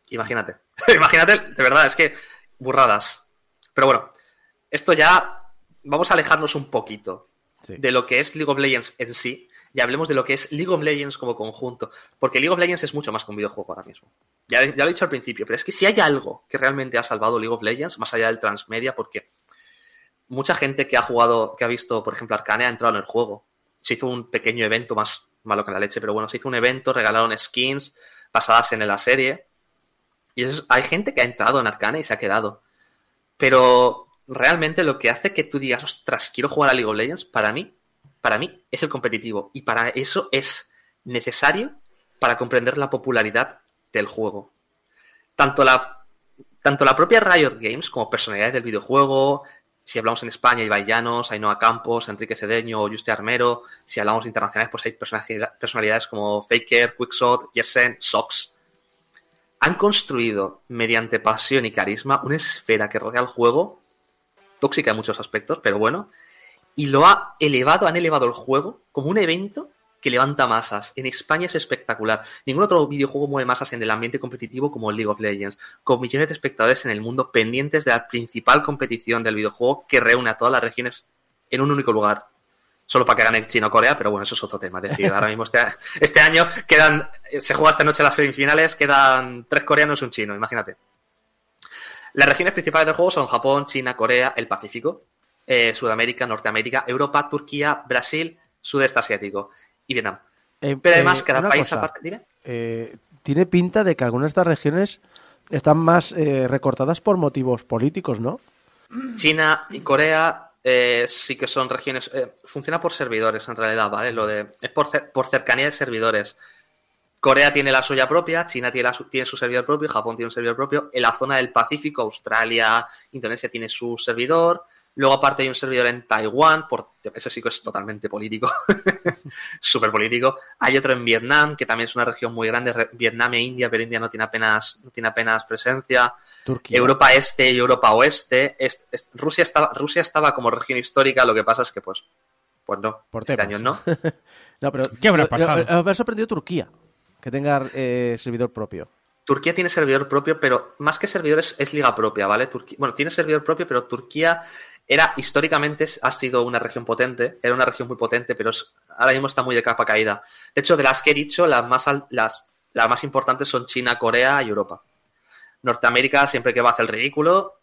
Speaker 7: Imagínate, imagínate, de verdad, es que burradas. Pero bueno, esto ya, vamos a alejarnos un poquito sí. de lo que es League of Legends en sí, y hablemos de lo que es League of Legends como conjunto. Porque League of Legends es mucho más que un videojuego ahora mismo. Ya, lo he dicho al principio, pero es que si hay algo que realmente ha salvado League of Legends, más allá del transmedia, porque mucha gente que ha jugado, que ha visto, por ejemplo, Arcane ha entrado en el juego. Se hizo un pequeño evento, más malo que la leche, pero bueno, se hizo un evento, regalaron skins basadas en la serie. Y hay gente que ha entrado en Arcane y se ha quedado. Pero realmente lo que hace que tú digas, ostras, quiero jugar a League of Legends, para mí para mí es el competitivo y para eso es necesario para comprender la popularidad del juego. Tanto la, tanto la propia Riot Games como personalidades del videojuego, si hablamos en España, Ibai Llanos, Ainhoa Campos, Enrique Cedeño o Juste Armero, si hablamos internacionales, pues hay personalidades como Faker, Quickshot, Yesen, Sox. Han construido, mediante pasión y carisma, una esfera que rodea el juego, tóxica en muchos aspectos, pero bueno, y lo ha elevado, han elevado el juego como un evento que levanta masas. En España es espectacular. Ningún otro videojuego mueve masas en el ambiente competitivo como el League of Legends, con millones de espectadores en el mundo pendientes de la principal competición del videojuego que reúne a todas las regiones en un único lugar. Solo para que gane China o Corea, pero bueno, eso es otro tema. Es decir, ahora mismo este, este año quedan, se juega esta noche las semifinales, quedan tres coreanos y un chino, imagínate. Las regiones principales del juego son Japón, China, Corea, el Pacífico, eh, Sudamérica, Norteamérica, Europa, Turquía, Brasil, Sudeste Asiático y Vietnam.
Speaker 4: Eh,
Speaker 7: Pero además,
Speaker 4: eh,
Speaker 7: cada país
Speaker 4: cosa,
Speaker 7: aparte. Dime.
Speaker 4: tiene pinta de que algunas de estas regiones están más recortadas por motivos políticos, ¿no?
Speaker 7: China y Corea eh, sí que son regiones. eh, funciona por servidores en realidad, ¿vale? Lo de, es por, cer- por cercanía de servidores. Corea tiene la suya propia, China tiene, la tiene su servidor propio, Japón tiene un servidor propio. En la zona del Pacífico, Australia, Indonesia tiene su servidor. Luego, aparte, hay un servidor en Taiwán, por, eso sí que es totalmente político, súper político. Hay otro en Vietnam, que también es una región muy grande, Vietnam e India, pero India no tiene apenas, no tiene apenas presencia.
Speaker 4: Turquía.
Speaker 7: Europa Este y Europa Oeste. Es- es- Rusia, estaba, Rusia estaba como región histórica, lo que pasa es que, pues, pues no.
Speaker 4: Por
Speaker 7: este año no.
Speaker 4: No, pero
Speaker 5: ¿Qué habrá pasado?
Speaker 4: eh, me ha sorprendido Turquía, que tenga eh, servidor propio.
Speaker 7: Turquía tiene servidor propio, pero más que servidores es liga propia, ¿vale? Turquía, bueno, tiene servidor propio, pero Turquía era históricamente ha sido una región potente, era una región muy potente, pero ahora mismo está muy de capa caída. De hecho, de las que he dicho, las más las, las más importantes son China, Corea y Europa. Norteamérica siempre que va a hacer el ridículo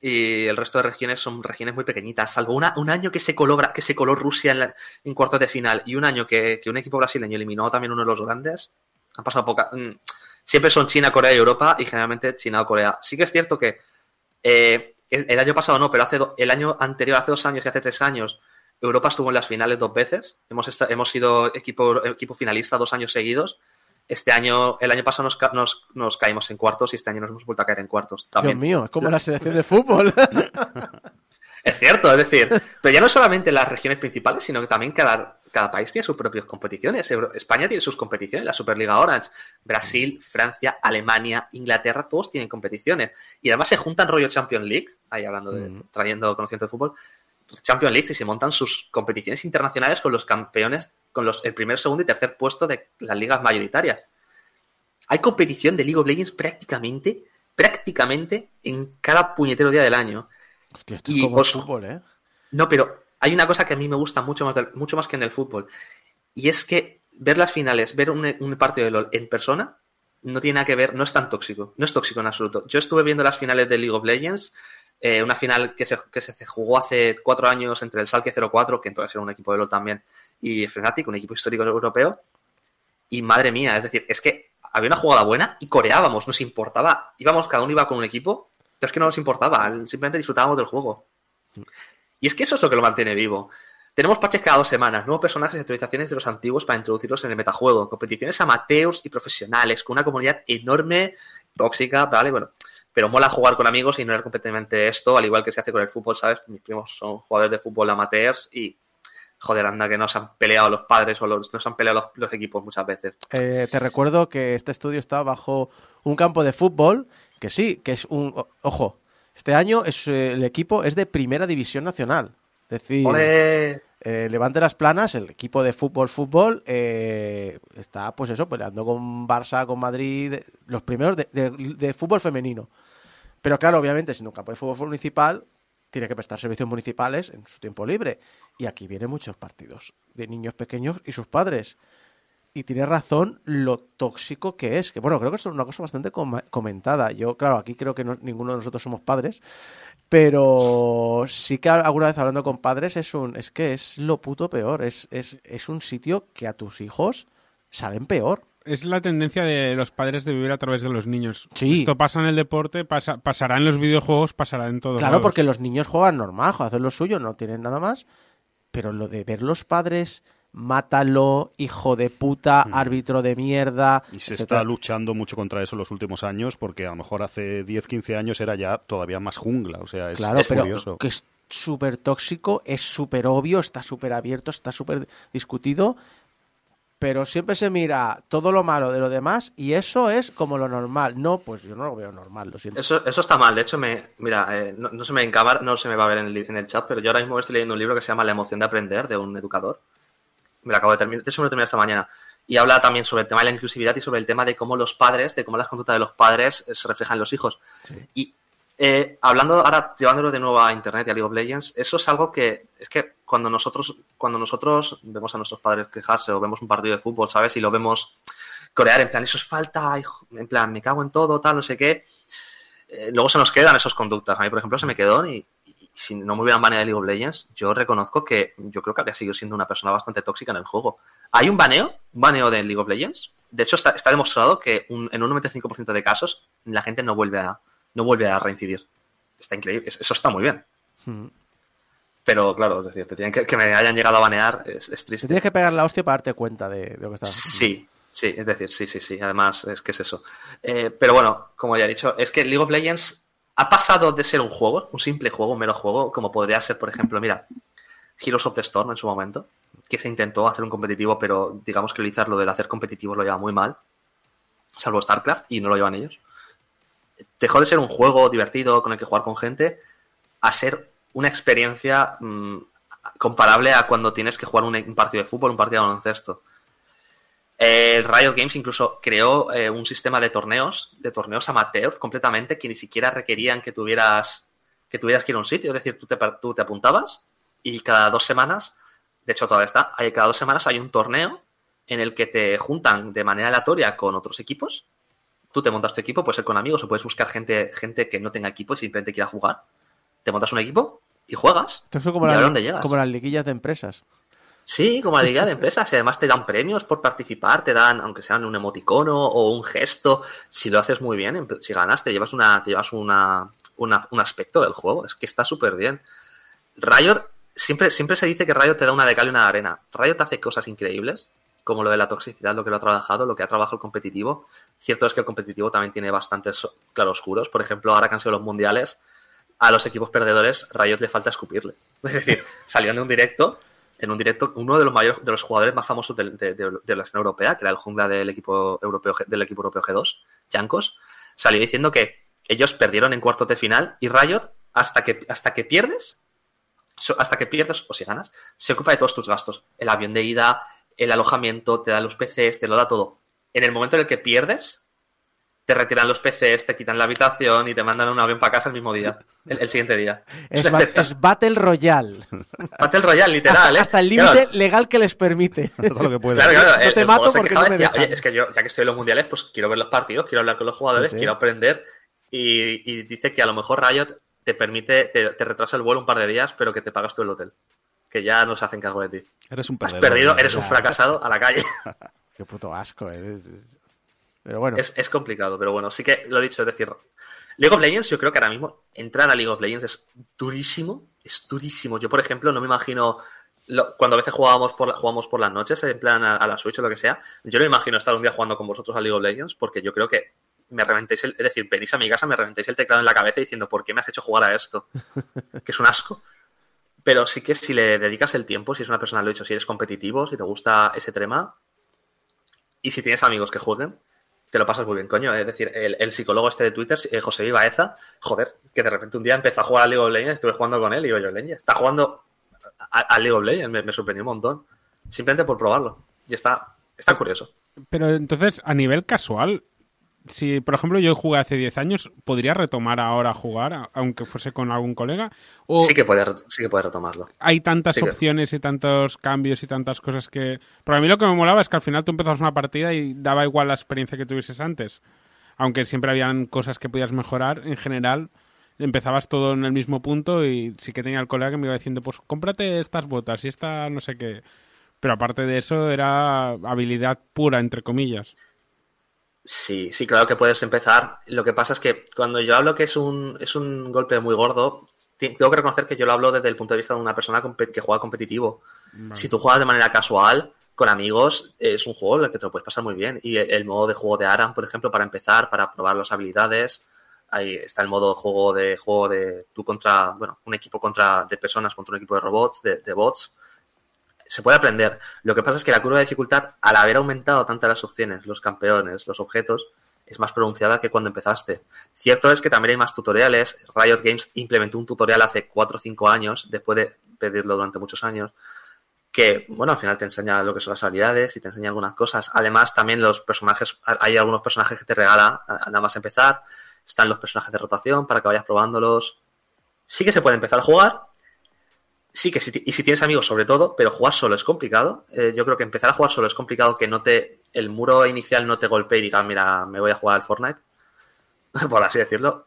Speaker 7: y el resto de regiones son regiones muy pequeñitas, salvo un año que se coló, que se coló Rusia en cuartos de final y un año que, que un equipo brasileño eliminó también uno de los grandes. Han pasado poca. mm, Siempre son China, Corea y Europa y generalmente China o Corea. Sí que es cierto que eh, el, el año pasado no, pero hace do- el año anterior, hace dos años y hace tres años, Europa estuvo en las finales dos veces. Hemos, hemos sido equipo, equipo finalista dos años seguidos. Este año, el año pasado nos, ca- nos, nos caímos en cuartos y este año nos hemos vuelto a caer en cuartos. También.
Speaker 4: Dios mío, es como la selección de fútbol.
Speaker 7: Es cierto, es decir, pero ya no solamente las regiones principales, sino que también cada, cada país tiene sus propias competiciones. España tiene sus competiciones, la Superliga Orange, Brasil, Francia, Alemania, Inglaterra, todos tienen competiciones. Y además se juntan rollo Champions League, ahí hablando de,
Speaker 4: Mm.
Speaker 7: trayendo conocimiento de fútbol, Champions League y se montan sus competiciones internacionales con los campeones, con los, el primer, segundo y tercer puesto de las ligas mayoritarias. Hay competición de League of Legends prácticamente, prácticamente en cada puñetero día del año.
Speaker 4: Hostia, esto es como el fútbol, ¿eh?
Speaker 7: No, pero hay una cosa que a mí me gusta mucho más, del- mucho más que en el fútbol. Y es que ver las finales, ver un, partido de LOL en persona, no tiene nada que ver, no es tan tóxico. No es tóxico en absoluto. Yo estuve viendo las finales de League of Legends, eh, una final que se, que se jugó hace cuatro años entre el Salke 04, que entonces era un equipo de LOL también, y Fnatic, un equipo histórico europeo. Y madre mía, es decir, es que había una jugada buena y coreábamos, nos importaba. Íbamos, cada uno iba con un equipo, pero es que no nos importaba, simplemente disfrutábamos del juego. Y es que eso es lo que lo mantiene vivo. Tenemos parches cada dos semanas, nuevos personajes y actualizaciones de los antiguos para introducirlos en el metajuego, competiciones amateurs y profesionales, con una comunidad enorme, tóxica, ¿vale? Bueno, pero mola jugar con amigos y no era completamente esto, al igual que se hace con el fútbol, ¿sabes? Mis primos son jugadores de fútbol amateurs y, joder, anda que nos han peleado los padres o los, nos han peleado los, equipos muchas veces.
Speaker 4: Eh, te recuerdo que este estudio está bajo un campo de fútbol, que sí, que es un... Ojo, este año es, eh, el equipo es de Primera División Nacional. Es decir, eh, Levante las Planas, el equipo de fútbol, fútbol, eh, está pues eso, peleando con Barça, con Madrid, los primeros de, de- de fútbol femenino. Pero claro, obviamente, siendo un campo de fútbol municipal, tiene que prestar servicios municipales en su tiempo libre. Y aquí vienen muchos partidos de niños pequeños y sus padres. Y tiene razón lo tóxico que es. Que bueno, creo que esto es una cosa bastante com- comentada. Yo, claro, aquí creo que no- ninguno de nosotros somos padres. Pero sí que alguna vez hablando con padres es un. Es que es lo puto peor. Es, es, es un sitio que a tus hijos salen peor.
Speaker 5: Es la tendencia de los padres de vivir a través de los niños.
Speaker 4: Sí.
Speaker 5: Esto pasa en el deporte, pasa- pasará en los videojuegos, pasará en todos
Speaker 4: Claro,
Speaker 5: lados.
Speaker 4: porque los niños juegan normal, hacen lo suyo, no tienen nada más. Pero lo de ver los padres, mátalo, hijo de puta, árbitro de mierda.
Speaker 6: Y se
Speaker 4: etcétera.
Speaker 6: está luchando mucho contra eso en los últimos años, porque a lo mejor hace 10, 15 años era ya todavía más jungla. O sea, es,
Speaker 4: Claro,
Speaker 6: es
Speaker 4: pero
Speaker 6: curioso.
Speaker 4: que es súper tóxico, es súper obvio, está súper abierto, está súper discutido. Pero siempre se mira todo lo malo de lo demás y eso es como lo normal. No, pues yo no lo veo normal, lo siento.
Speaker 7: Eso, eso está mal. De hecho, me, mira, eh, no, no se me en cámara, no se me va a ver en el, en el chat, pero yo ahora mismo estoy leyendo un libro que se llama La emoción de aprender, de un educador. Me lo acabo de terminar, de hecho me lo terminé esta mañana, y habla también sobre el tema de la inclusividad y sobre el tema de cómo los padres, de cómo las conductas de los padres se reflejan en los hijos. Y eh, hablando ahora, llevándolo de nuevo a Internet y a League of Legends, eso es algo que es que cuando nosotros, cuando nosotros vemos a nuestros padres quejarse o vemos un partido de fútbol, ¿sabes? Y lo vemos corear en plan, eso es falta, en plan, me cago en todo, tal, no sé qué. Eh, luego se nos quedan esas conductas. A mí, por ejemplo, se me quedó y, si no me hubieran baneado de League of Legends, yo reconozco que yo creo que habría seguido siendo una persona bastante tóxica en el juego. Hay un baneo, un baneo de League of Legends. De hecho, está, demostrado que en un 95% de casos la gente no vuelve a, no vuelve a reincidir. Está increíble. Eso está muy bien. Hmm. Pero claro, es decir, te tienen que, me hayan llegado a banear es, triste.
Speaker 4: Te tienes que pegar la hostia para darte cuenta de, lo que estás
Speaker 7: Sí, sí, es decir, sí, sí, sí. Además, es que es eso. Eh, pero bueno, como ya he dicho, es que League of Legends ha pasado de ser un juego, un simple juego, un mero juego, como podría ser, por ejemplo, mira, Heroes of the Storm en su momento, que se intentó hacer un competitivo, pero digamos que lo del hacer competitivo lo lleva muy mal, salvo StarCraft, y no lo llevan ellos dejó de ser un juego divertido con el que jugar con gente a ser una experiencia mm, comparable a cuando tienes que jugar un, partido de fútbol, un partido de baloncesto. El Riot Games incluso creó eh, un sistema de torneos, de torneos amateur completamente, que ni siquiera requerían que tuvieras que tuvieras que ir a un sitio. Es decir, tú te, tú te apuntabas y cada dos semanas, de hecho todavía está, hay, cada dos semanas hay un torneo en el que te juntan de manera aleatoria con otros equipos Tú te montas tu equipo, puede ser con amigos o puedes buscar gente, gente que no tenga equipo y simplemente quiera jugar. Te montas un equipo y juegas.
Speaker 4: Eso como, como las liguillas de empresas.
Speaker 7: Sí, como liga de empresas. Y además te dan premios por participar, te dan, aunque sean un emoticono o un gesto. Si lo haces muy bien, si ganas, te llevas una, te llevas una, un aspecto del juego. Es que está súper bien. Riot, siempre, siempre se dice que Riot te da una de cal y una de arena. Riot hace cosas increíbles como lo de la toxicidad, lo que lo ha trabajado, lo que ha trabajado el competitivo. Cierto es que el competitivo también tiene bastantes claroscuros. Por ejemplo, ahora que han sido los mundiales, a los equipos perdedores, Riot le falta escupirle. Es decir, saliendo de un directo, en un directo, uno de los mayores, de los jugadores más famosos de, la escena europea, que era el jungla del equipo europeo, del equipo europeo G2, Jankos, salió diciendo que ellos perdieron en cuartos de final y Riot, hasta que, hasta que pierdes, hasta que pierdes o si ganas, se ocupa de todos tus gastos. El avión de ida, el alojamiento, te da los PCs, te lo da todo. En el momento en el que pierdes, te retiran los PCs, te quitan la habitación y te mandan un avión para casa el mismo día, el, siguiente día.
Speaker 4: Es, Battle Royale.
Speaker 7: Battle Royale, literal. ¿eh?
Speaker 4: Hasta el límite legal que les permite.
Speaker 6: lo que
Speaker 7: Claro, claro, no te mato porque no me es que yo, ya que estoy en los mundiales, pues quiero ver los partidos, quiero hablar con los jugadores, quiero aprender. Y, dice que a lo mejor Riot te permite, te, te retrasa el vuelo un par de días, pero que te pagas tú el hotel que ya no se hacen cargo de ti.
Speaker 6: Eres un
Speaker 7: perdedor. Has perdido, eres un fracasado a la calle.
Speaker 4: Qué puto asco. Eh. Pero bueno.
Speaker 7: Es, complicado, pero bueno, sí que lo he dicho, es decir, League of Legends, yo creo que ahora mismo entrar a League of Legends es durísimo, es durísimo. Yo, por ejemplo, no me imagino cuando a veces jugábamos por, jugamos por las noches, en plan a, la Switch o lo que sea, yo no me imagino estar un día jugando con vosotros a League of Legends, porque yo creo que me reventéis el, es decir, venís a mi casa, me reventéis el teclado en la cabeza diciendo, ¿por qué me has hecho jugar a esto? que es un asco. Pero sí que si le dedicas el tiempo, si es una persona, lo he dicho, si eres competitivo, si te gusta ese tema, y si tienes amigos que jueguen, te lo pasas muy bien, coño. Es decir, el, psicólogo este de Twitter, eh, José Vivaeza, joder, que de repente un día empezó a jugar a League of Legends, estuve jugando con él y digo yo, Leña, está jugando a, League of Legends, me, me, sorprendió un montón. Simplemente por probarlo. Y está, está curioso.
Speaker 5: Pero entonces, a nivel casual, si, por ejemplo, yo jugué hace 10 años, ¿podría retomar ahora a jugar, aunque fuese con algún colega?
Speaker 7: sí, que puede, sí que puede retomarlo.
Speaker 5: Hay tantas opciones y tantos cambios y tantas cosas que... Para mí lo que me molaba es que al final tú empezabas una partida y daba igual la experiencia que tuvieses antes. Aunque siempre habían cosas que podías mejorar, en general empezabas todo en el mismo punto y sí que tenía el colega que me iba diciendo, pues cómprate estas botas y esta no sé qué. Pero aparte de eso era habilidad pura, entre comillas.
Speaker 7: Sí, sí, claro que puedes empezar. Lo que pasa es que cuando yo hablo que es un, es un golpe muy gordo, tengo que reconocer que yo lo hablo desde el punto de vista de una persona que juega competitivo. Si tú juegas de manera casual, con amigos, es un juego en el que te lo puedes pasar muy bien. Y el modo de juego de Aram, por ejemplo, para empezar, para probar las habilidades. Ahí está el modo de juego de juego de tú contra, bueno, un equipo contra de personas contra un equipo de robots, de, de bots se puede aprender. Lo que pasa es que la curva de dificultad, al haber aumentado tantas las opciones, los campeones, los objetos, es más pronunciada que cuando empezaste. Cierto es que también hay más tutoriales. Riot Games implementó un tutorial hace 4 o 5 años, después de pedirlo durante muchos años, que, bueno, al final te enseña lo que son las habilidades y te enseña algunas cosas. Además, también los personajes, hay algunos personajes que te regala nada más empezar. Están los personajes de rotación para que vayas probándolos. Sí que se puede empezar a jugar. Sí que, si, y si tienes amigos sobre todo, pero jugar solo es complicado. Eh, yo creo que empezar a jugar solo es complicado que no te, el muro inicial no te golpee y diga, mira, me voy a jugar al Fortnite. por así decirlo.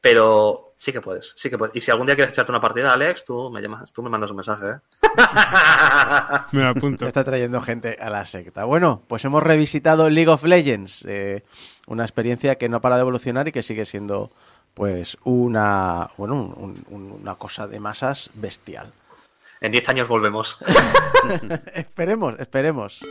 Speaker 7: Pero sí que puedes, sí que puedes. Y si algún día quieres echarte una partida, Alex, tú me llamas, tú me mandas un mensaje, ¿eh?
Speaker 5: me apunto.
Speaker 4: Está trayendo gente a la secta. Bueno, pues hemos revisitado League of Legends, eh, una experiencia que no para de evolucionar y que sigue siendo, pues, una, bueno, una cosa de masas bestial.
Speaker 7: En 10 años volvemos.
Speaker 4: esperemos, esperemos.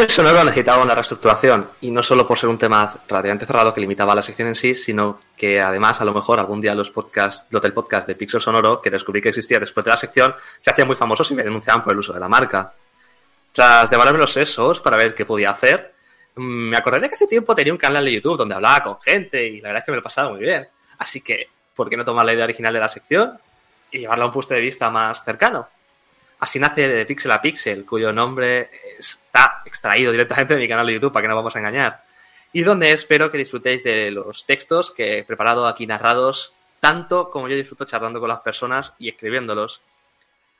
Speaker 7: Pixel Sonoro necesitaba una reestructuración y no solo por ser un tema relativamente cerrado que limitaba la sección en sí, sino que además a lo mejor algún día los podcasts, los del podcast de Pixel Sonoro que descubrí que existía después de la sección se hacían muy famosos y me denunciaban por el uso de la marca. Tras devorarme los sesos para ver qué podía hacer, mm, me acordé de que hace tiempo tenía un canal de YouTube donde hablaba con gente y la verdad es que me lo pasaba muy bien. Así que, ¿por qué no tomar la idea original de la sección y llevarla a un punto de vista más cercano? Así nace de Pixel a Pixel, cuyo nombre está extraído directamente de mi canal de YouTube, para que no vamos a engañar. Y donde espero que disfrutéis de los textos que he preparado aquí narrados, tanto como yo disfruto charlando con las personas y escribiéndolos.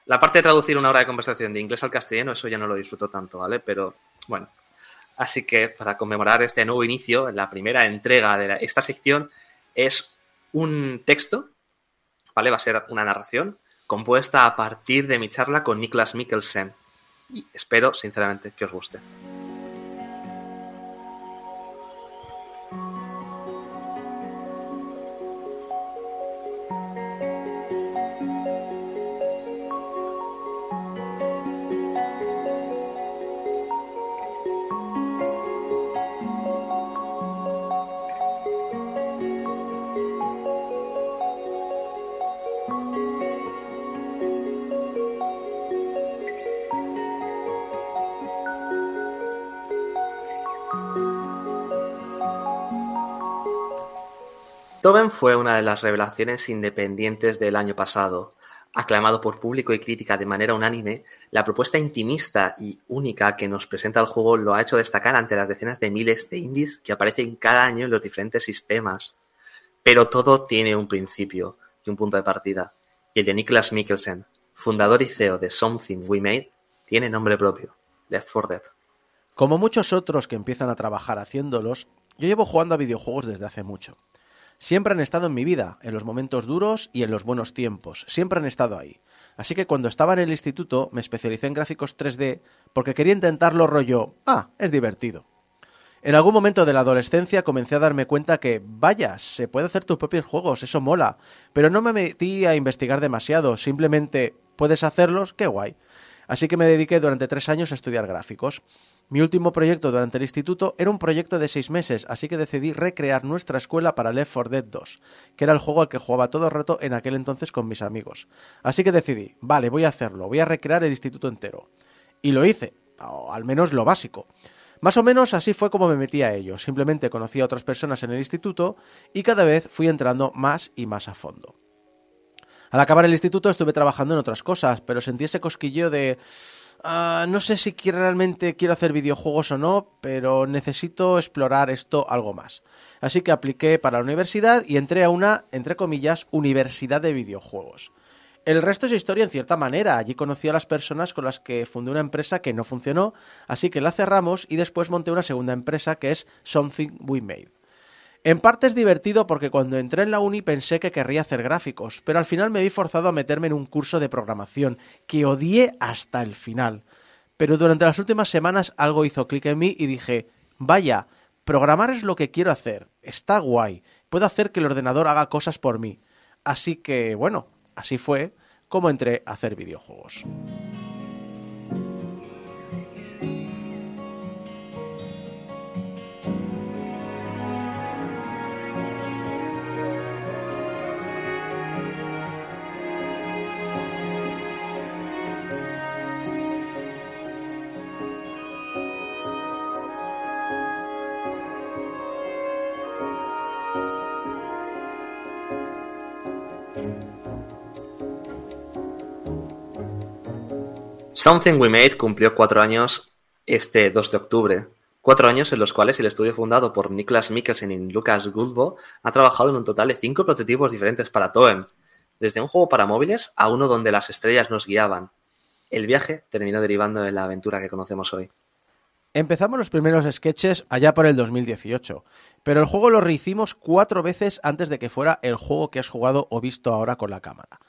Speaker 7: La parte de traducir una hora de conversación de inglés al castellano, eso ya no lo disfruto tanto, ¿vale? Pero bueno. Así que para conmemorar este nuevo inicio, la primera entrega de esta sección es un texto, ¿vale? Va a ser una narración compuesta a partir de mi charla con Niklas Mikkelsen. Y espero, sinceramente, que os guste. Fue una de las revelaciones independientes del año pasado. Aclamado por público y crítica de manera unánime, la propuesta intimista y única que nos presenta el juego lo ha hecho destacar ante las decenas de miles de indies que aparecen cada año en los diferentes sistemas. Pero todo tiene un principio y un punto de partida, y el de Niklas Mikkelsen, fundador y CEO de Something We Made, tiene nombre propio, Left 4 Dead.
Speaker 4: Como muchos otros que empiezan a trabajar haciéndolos, yo llevo jugando a videojuegos desde hace mucho. Siempre han estado en mi vida, en los momentos duros y en los buenos tiempos. Siempre han estado ahí. Así que cuando estaba en el instituto me especialicé en gráficos 3D porque quería intentarlo rollo, ah, es divertido. En algún momento de la adolescencia comencé a darme cuenta que, vaya, se puede hacer tus propios juegos, eso mola. Pero no me metí a investigar demasiado, simplemente, ¿puedes hacerlos? Qué guay. Así que me dediqué durante tres años a estudiar gráficos. Mi último proyecto durante el instituto era un proyecto de seis meses, así que decidí recrear nuestra escuela para Left 4 Dead 2, que era el juego al que jugaba todo el rato en aquel entonces con mis amigos. Así que decidí, vale, voy a hacerlo, voy a recrear el instituto entero. Y lo hice, o al menos lo básico. Más o menos así fue como me metí a ello, simplemente conocí a otras personas en el instituto y cada vez fui entrando más y más a fondo. Al acabar el instituto estuve trabajando en otras cosas, pero sentí ese cosquilleo de Ah, no sé si realmente quiero hacer videojuegos o no, pero necesito explorar esto algo más. Así que apliqué para la universidad y entré a una, entre comillas, universidad de videojuegos. El resto es historia en cierta manera. Allí conocí a las personas con las que fundé una empresa que no funcionó, así que la cerramos y después monté una segunda empresa que es Something We Made. En parte es divertido porque cuando entré en la uni pensé que querría hacer gráficos, pero al final me vi forzado a meterme en un curso de programación que odié hasta el final. Pero durante las últimas semanas algo hizo clic en mí y dije, vaya, programar es lo que quiero hacer, está guay, puedo hacer que el ordenador haga cosas por mí. Así que, bueno, así fue como entré a hacer videojuegos.
Speaker 7: Something We Made cumplió cuatro años este 2 de octubre. Cuatro años en los cuales el estudio fundado por Niklas Mikkelsen y Lucas Gulbo ha trabajado en un total de cinco prototipos diferentes para Toem, desde un juego para móviles a uno donde las estrellas nos guiaban. El viaje terminó derivando en la aventura que conocemos hoy.
Speaker 4: Empezamos los primeros sketches allá por el 2018, pero el juego lo rehicimos cuatro veces antes de que fuera el juego que has jugado o visto ahora con la cámara.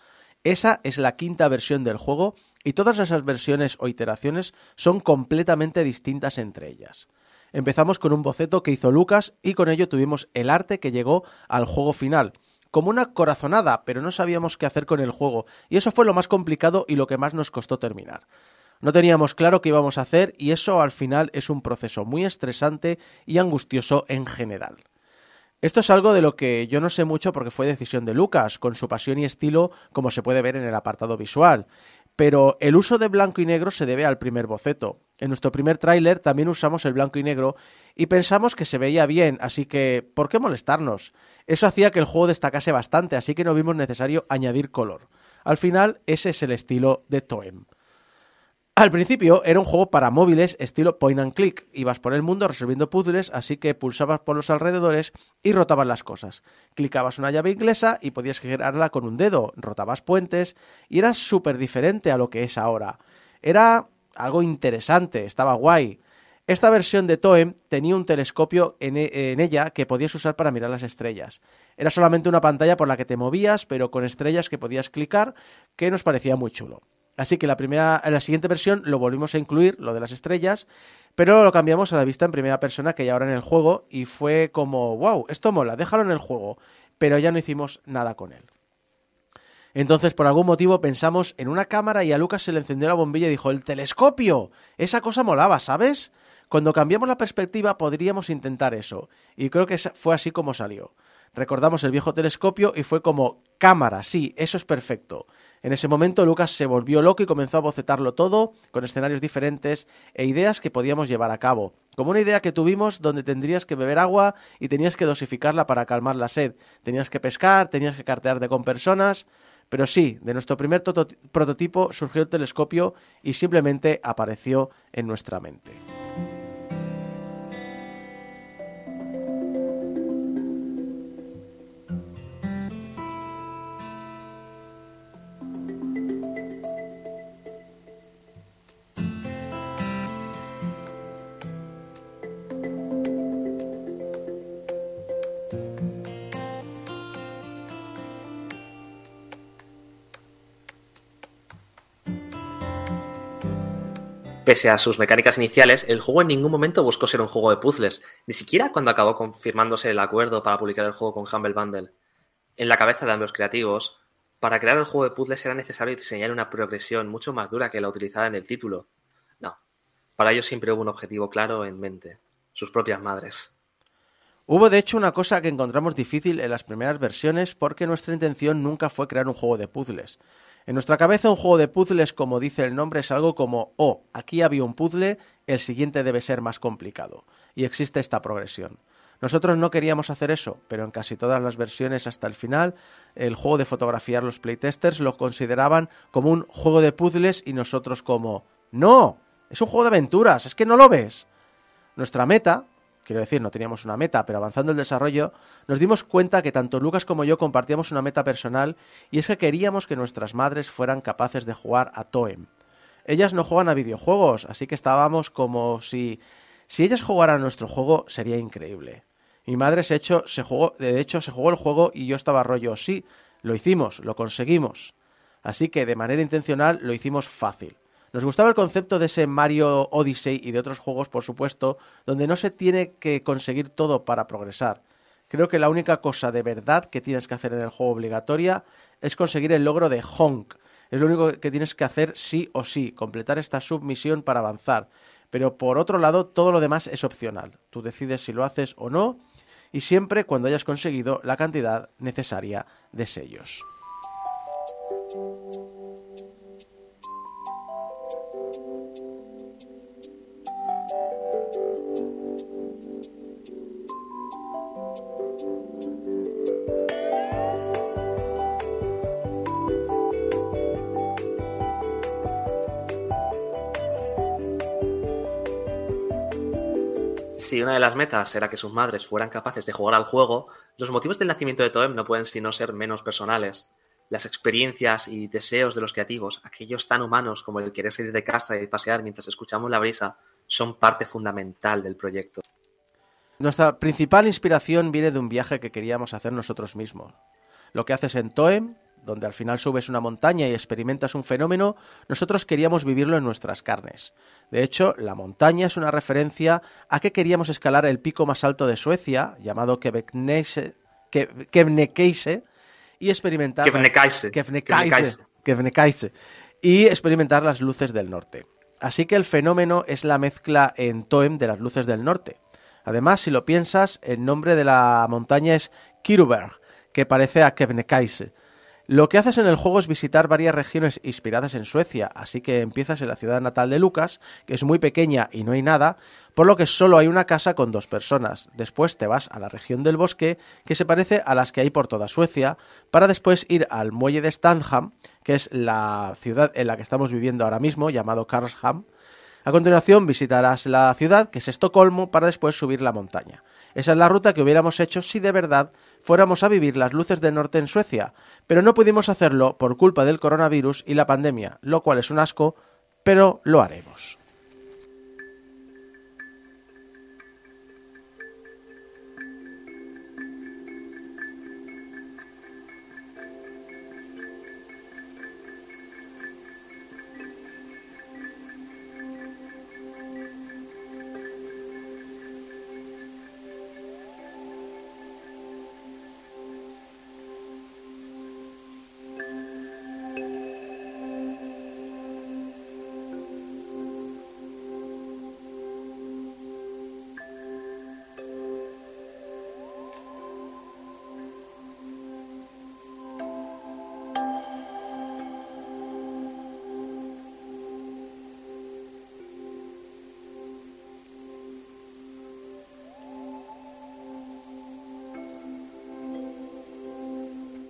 Speaker 4: Esa es la quinta versión del juego y todas esas versiones o iteraciones son completamente distintas entre ellas. Empezamos con un boceto que hizo Lucas y con ello tuvimos el arte que llegó al juego final, como una corazonada, pero no sabíamos qué hacer con el juego, y eso fue lo más complicado y lo que más nos costó terminar. No teníamos claro qué íbamos a hacer y eso al final es un proceso muy estresante y angustioso en general. Esto es algo de lo que yo no sé mucho porque fue decisión de Lucas, con su pasión y estilo como se puede ver en el apartado visual, pero el uso de blanco y negro se debe al primer boceto. En nuestro primer tráiler también usamos el blanco y negro y pensamos que se veía bien, así que ¿por qué molestarnos? Eso hacía que el juego destacase bastante, así que no vimos necesario añadir color. Al final, ese es el estilo de Toem. Al principio era un juego para móviles estilo point and click. Ibas por el mundo resolviendo puzzles, así que pulsabas por los alrededores y rotabas las cosas. Clicabas una llave inglesa y podías girarla con un dedo, rotabas puentes y era súper diferente a lo que es ahora. Era algo interesante, estaba guay. Esta versión de Toem tenía un telescopio en, e, en, ella que podías usar para mirar las estrellas. Era solamente una pantalla por la que te movías, pero con estrellas que podías clicar, que nos parecía muy chulo. Así que la, primera, la siguiente versión lo volvimos a incluir, lo de las estrellas, pero lo cambiamos a la vista en primera persona que ya ahora en el juego y fue como, wow, esto mola, déjalo en el juego, pero ya no hicimos nada con él. Entonces, por algún motivo, pensamos en una cámara y a Lucas se le encendió la bombilla y dijo, el telescopio, esa cosa molaba, ¿sabes? Cuando cambiamos la perspectiva podríamos intentar eso, y creo que fue así como salió. Recordamos el viejo telescopio y fue como, cámara, sí, eso es perfecto. En ese momento Lucas se volvió loco y comenzó a bocetarlo todo, con escenarios diferentes e ideas que podíamos llevar a cabo. Como una idea que tuvimos donde tendrías que beber agua y tenías que dosificarla para calmar la sed. Tenías que pescar, tenías que cartearte con personas. Pero sí, de nuestro primer prototipo surgió el telescopio y simplemente apareció en nuestra mente.
Speaker 7: Pese a sus mecánicas iniciales, el juego en ningún momento buscó ser un juego de puzzles, ni siquiera cuando acabó confirmándose el acuerdo para publicar el juego con Humble Bundle. En la cabeza de ambos creativos, para crear el juego de puzzles era necesario diseñar una progresión mucho más dura que la utilizada en el título. No, para ello siempre hubo un objetivo claro en mente, sus propias madres.
Speaker 4: Hubo de hecho una cosa que encontramos difícil en las primeras versiones porque nuestra intención nunca fue crear un juego de puzzles. En nuestra cabeza un juego de puzzles, como dice el nombre, es algo como, oh, aquí había un puzzle, el siguiente debe ser más complicado. Y existe esta progresión. Nosotros no queríamos hacer eso, pero en casi todas las versiones hasta el final, el juego de fotografiar los playtesters lo consideraban como un juego de puzzles y nosotros como, no, es un juego de aventuras, es que no lo ves. Nuestra meta, quiero decir, no teníamos una meta, pero avanzando el desarrollo, nos dimos cuenta que tanto Lucas como yo compartíamos una meta personal y es que queríamos que nuestras madres fueran capaces de jugar a Toem. Ellas no juegan a videojuegos, así que estábamos como si si ellas jugaran nuestro juego sería increíble. Mi madre se hecho, se jugó, de hecho se jugó el juego y yo estaba rollo, sí, lo hicimos, lo conseguimos. Así que de manera intencional lo hicimos fácil. Nos gustaba el concepto de ese Mario Odyssey y de otros juegos, por supuesto, donde no se tiene que conseguir todo para progresar. Creo que la única cosa de verdad que tienes que hacer en el juego obligatoria es conseguir el logro de Honk. Es lo único que tienes que hacer sí o sí, completar esta submisión para avanzar. Pero por otro lado, todo lo demás es opcional. Tú decides si lo haces o no y siempre cuando hayas conseguido la cantidad necesaria de sellos.
Speaker 7: Si una de las metas era que sus madres fueran capaces de jugar al juego, los motivos del nacimiento de Toem no pueden sino ser menos personales. Las experiencias y deseos de los creativos, aquellos tan humanos como el querer salir de casa y pasear mientras escuchamos la brisa, son parte fundamental del proyecto.
Speaker 4: Nuestra principal inspiración viene de un viaje que queríamos hacer nosotros mismos. Lo que haces en Toem donde al final subes una montaña y experimentas un fenómeno, nosotros queríamos vivirlo en nuestras carnes. De hecho, la montaña es una referencia a que queríamos escalar el pico más alto de Suecia, llamado Kebnekaise, y experimentar y experimentar las luces del norte. Así que el fenómeno es la mezcla en Toem de las luces del norte. Además, si lo piensas, el nombre de la montaña es Kiruberg, que parece a Kebnekaise, lo que haces en el juego es visitar varias regiones inspiradas en Suecia, así que empiezas en la ciudad natal de Lucas, que es muy pequeña y no hay nada, por lo que solo hay una casa con dos personas. Después te vas a la región del bosque, que se parece a las que hay por toda Suecia, para después ir al muelle de Stanham, que es la ciudad en la que estamos viviendo ahora mismo, llamado Karlsham. A continuación visitarás la ciudad, que es Estocolmo, para después subir la montaña. Esa es la ruta que hubiéramos hecho si de verdad fuéramos a vivir las luces del norte en Suecia, pero no pudimos hacerlo por culpa del coronavirus y la pandemia, lo cual es un asco, pero lo haremos.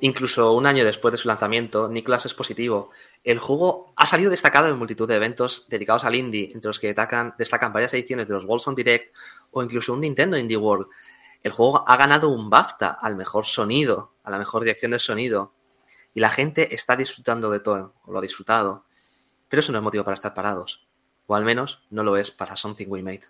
Speaker 7: Incluso un año después de su lanzamiento, Nicolas es positivo. El juego ha salido destacado en multitud de eventos dedicados al indie, entre los que destacan, varias ediciones de los Wilson Direct o incluso un Nintendo Indie World. El juego ha ganado un BAFTA al mejor sonido, a la mejor dirección de sonido, y la gente está disfrutando de todo, o lo ha disfrutado. Pero eso no es motivo para estar parados, o al menos no lo es para Something We Made.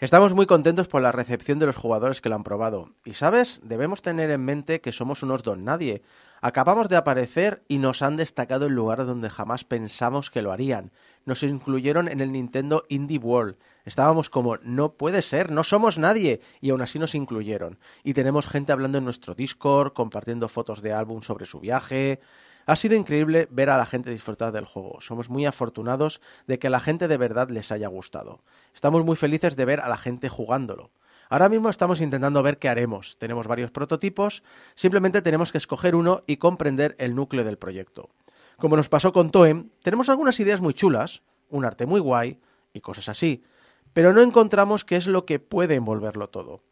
Speaker 4: Estamos muy contentos por la recepción de los jugadores que lo han probado. Y sabes, debemos tener en mente que somos unos don nadie. Acabamos de aparecer y nos han destacado en lugares donde jamás pensamos que lo harían. Nos incluyeron en el Nintendo Indie World. Estábamos como, no puede ser, no somos nadie. Y aún así nos incluyeron. Y tenemos gente hablando en nuestro Discord, compartiendo fotos de álbum sobre su viaje. Ha sido increíble ver a la gente disfrutar del juego. Somos muy afortunados de que a la gente de verdad les haya gustado. Estamos muy felices de ver a la gente jugándolo. Ahora mismo estamos intentando ver qué haremos. Tenemos varios prototipos, simplemente tenemos que escoger uno y comprender el núcleo del proyecto. Como nos pasó con Toem, tenemos algunas ideas muy chulas, un arte muy guay y cosas así, pero no encontramos qué es lo que puede envolverlo todo.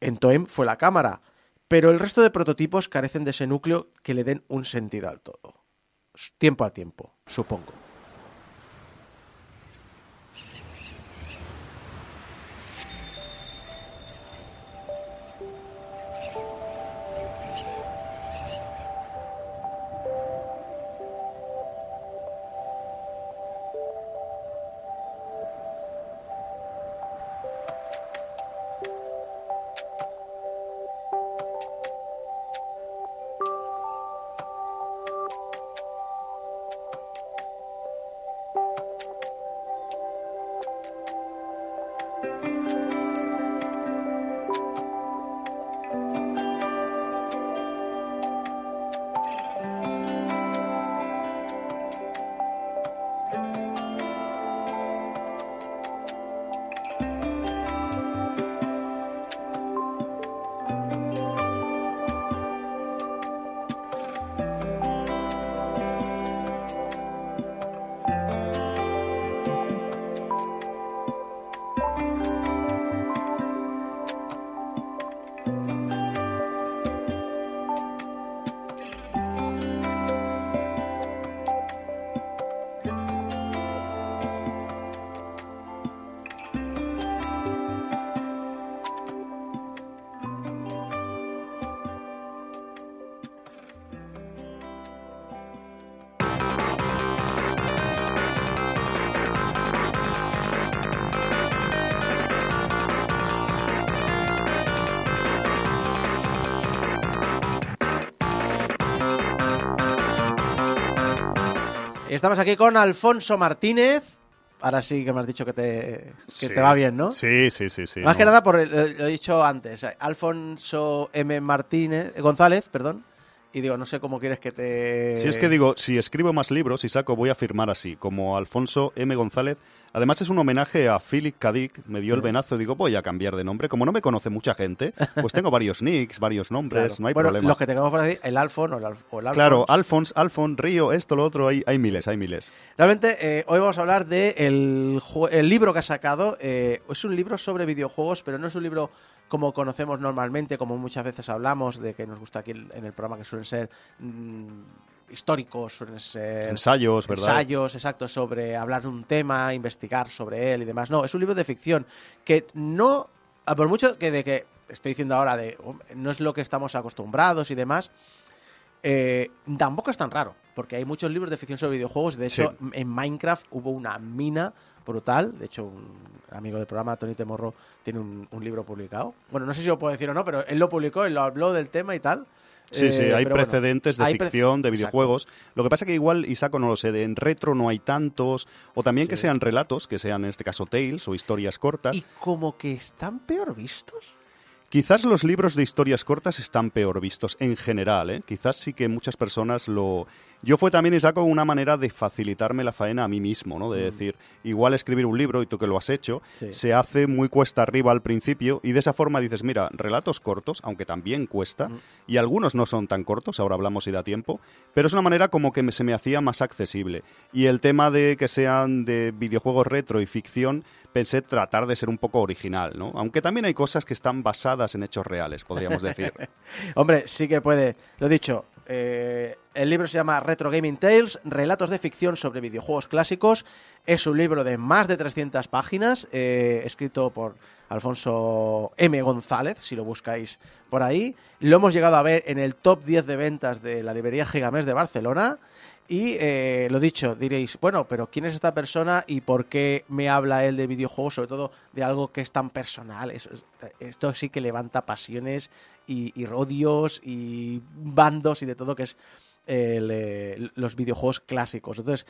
Speaker 4: En Toem fue la cámara, pero el resto de prototipos carecen de ese núcleo que le den un sentido al todo. Tiempo a tiempo, supongo. Estamos aquí con Alfonso Martínez. Ahora sí que me has dicho que te, que te va bien, ¿no?
Speaker 6: Sí, sí, sí. sí
Speaker 4: Más
Speaker 6: no.
Speaker 4: que nada, por el- lo he dicho antes, Alfonso M. Martínez, González, perdón. Y digo, no sé cómo quieres que te...
Speaker 6: Si es que digo, si escribo más libros y saco, voy a firmar así, como Alfonso M. González. Además es un homenaje a Philip K. Dick, me dio el venazo, digo, voy a cambiar de nombre. Como no me conoce mucha gente, pues tengo varios nicks, varios nombres,
Speaker 4: Claro.
Speaker 6: no hay
Speaker 4: bueno,
Speaker 6: problema.
Speaker 4: los que tengamos por ahí, el Alfon o el, Alf- o el Alfons.
Speaker 6: Claro, Alfons, Alfon, Río, esto, lo otro, hay, hay miles, hay miles.
Speaker 4: Realmente, eh, hoy vamos a hablar de el, ju- el libro que ha sacado. eh, es un libro sobre videojuegos, pero no es un libro como conocemos normalmente, como muchas veces hablamos, de que nos gusta aquí en el programa, que suelen ser mm, históricos, suelen ser...
Speaker 6: Ensayos, ¿verdad?
Speaker 4: Ensayos, exacto, sobre hablar de un tema, investigar sobre él y demás. No, es un libro de ficción que no, a por mucho que de que estoy diciendo ahora de "Oh, no es lo que estamos acostumbrados y demás, eh, tampoco es tan raro, porque hay muchos libros de ficción sobre videojuegos. De hecho, en Minecraft hubo una mina brutal. De hecho, un amigo del programa, Tony Temorro, tiene un, un libro publicado. Bueno, no sé si lo puedo decir o no, pero él lo publicó, él lo habló del tema y tal.
Speaker 6: Sí, sí,
Speaker 4: Eh,
Speaker 6: hay
Speaker 4: bueno,
Speaker 6: precedentes de
Speaker 4: hay pre-
Speaker 6: ficción, de
Speaker 4: Exacto.
Speaker 6: videojuegos. Lo que pasa que igual, Isaco, no lo sé, de- en retro no hay tantos, o también que sean relatos, que sean en este caso tales o historias cortas.
Speaker 4: Y como que están peor vistos.
Speaker 6: Quizás los libros de historias cortas están peor vistos en general, ¿eh? Quizás sí que muchas personas lo... Yo fue también, Isaco, una manera de facilitarme la faena a mí mismo, ¿no? De decir, igual escribir un libro, y tú que lo has hecho,
Speaker 4: Mm. Sí.
Speaker 6: se hace muy cuesta arriba al principio, y de esa forma dices, mira, relatos cortos, aunque también cuesta,
Speaker 4: Mm.
Speaker 6: y algunos no son tan cortos, ahora hablamos si da tiempo, pero es una manera como que me- se me hacía más accesible. Y el tema de que sean de videojuegos retro y ficción, pensé tratar de ser un poco original, ¿no? Aunque también hay cosas que están basadas en hechos reales, podríamos decir.
Speaker 4: Hombre, sí que puede. Lo dicho, eh, el libro se llama Retro Gaming Tales, relatos de ficción sobre videojuegos clásicos. Es un libro de más de 300 páginas, eh, escrito por Alfonso M. González, si lo buscáis por ahí. Lo hemos llegado a ver en el top 10 de ventas de la librería Gigamés de Barcelona. Y eh, lo dicho, diréis, bueno, pero ¿quién es esta persona y por qué me habla él de videojuegos, sobre todo de algo que es tan personal? Esto sí que levanta pasiones y, y odios y bandos y de todo que es eh, los videojuegos clásicos. Entonces,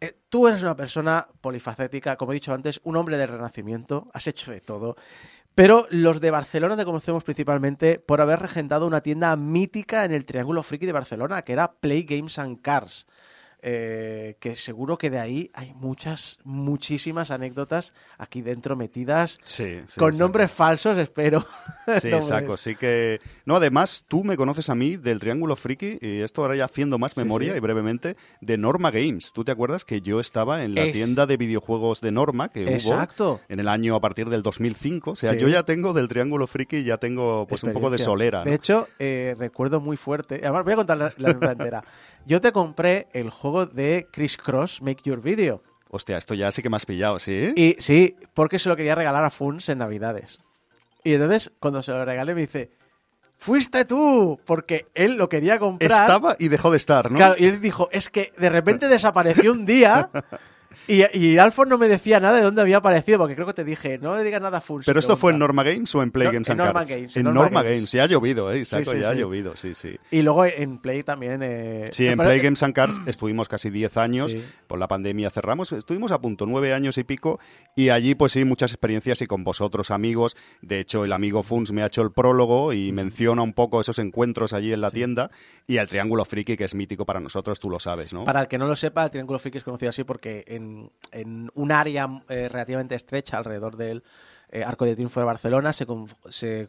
Speaker 4: eh, tú eres una persona polifacética, como he dicho antes, un hombre del renacimiento, has hecho de todo. Pero los de Barcelona te conocemos principalmente por haber regentado una tienda mítica en el Triángulo Friki de Barcelona, que era Play Games and Cars. Eh, que seguro que de ahí hay muchas, muchísimas anécdotas aquí dentro metidas
Speaker 6: Sí, sí,
Speaker 4: con
Speaker 6: sí.
Speaker 4: nombres falsos, espero.
Speaker 6: Sí,
Speaker 4: Nombres.
Speaker 6: saco, sí que... No, además, tú me conoces a mí del Triángulo Friki, y esto ahora ya haciendo más memoria y brevemente, de Norma Games. ¿Tú te acuerdas que yo estaba en la
Speaker 4: Es-
Speaker 6: tienda de videojuegos de Norma que
Speaker 4: Exacto.
Speaker 6: hubo en el año a partir del 2005? O sea, yo ya tengo del Triángulo Friki, ya tengo pues un poco de solera.
Speaker 4: De
Speaker 6: ¿no?
Speaker 4: hecho, eh, recuerdo muy fuerte. Además, voy a contar la, la entera. Yo te compré el juego de Chris Cross Make Your Video.
Speaker 6: Hostia, esto ya sí que me has pillado, ¿sí?
Speaker 4: Y sí, porque se lo quería regalar a Funs en Navidades. Y entonces, cuando se lo regalé, me dice: ¡Fuiste tú! Porque él lo quería comprar.
Speaker 6: Estaba y dejó de estar, ¿no?
Speaker 4: Claro, y él dijo: Es que de repente desapareció un día. Y, y Alfon no me decía nada de dónde había aparecido, porque creo que te dije: No le digas nada Funs.
Speaker 6: Pero esto fue en
Speaker 4: pregunta".
Speaker 6: Norma Games o en Play
Speaker 4: No,
Speaker 6: Games
Speaker 4: en
Speaker 6: and
Speaker 4: Norma
Speaker 6: Cards?
Speaker 4: Games, en
Speaker 6: en
Speaker 4: Norma
Speaker 6: Norma
Speaker 4: Games.
Speaker 6: Games. Ya ha llovido, ¿eh? Isaco,
Speaker 4: Sí, sí,
Speaker 6: ya ha
Speaker 4: sí.
Speaker 6: llovido, sí, sí.
Speaker 4: Y luego en Play también. eh,
Speaker 6: Sí,
Speaker 4: me
Speaker 6: en Play Games and Cards estuvimos casi 10 años, por la pandemia cerramos, estuvimos a punto, 9 años y pico, y allí pues sí, muchas experiencias y con vosotros amigos, de hecho el amigo Funs me ha hecho el prólogo y menciona un poco esos encuentros allí en la tienda, y el Triángulo Friki, que es mítico para nosotros, tú lo sabes, ¿no?
Speaker 4: Para el que no lo sepa, el Triángulo Friki es conocido así porque en, en un área eh, relativamente estrecha alrededor del eh, Arco de Triunfo de Barcelona se, con- se,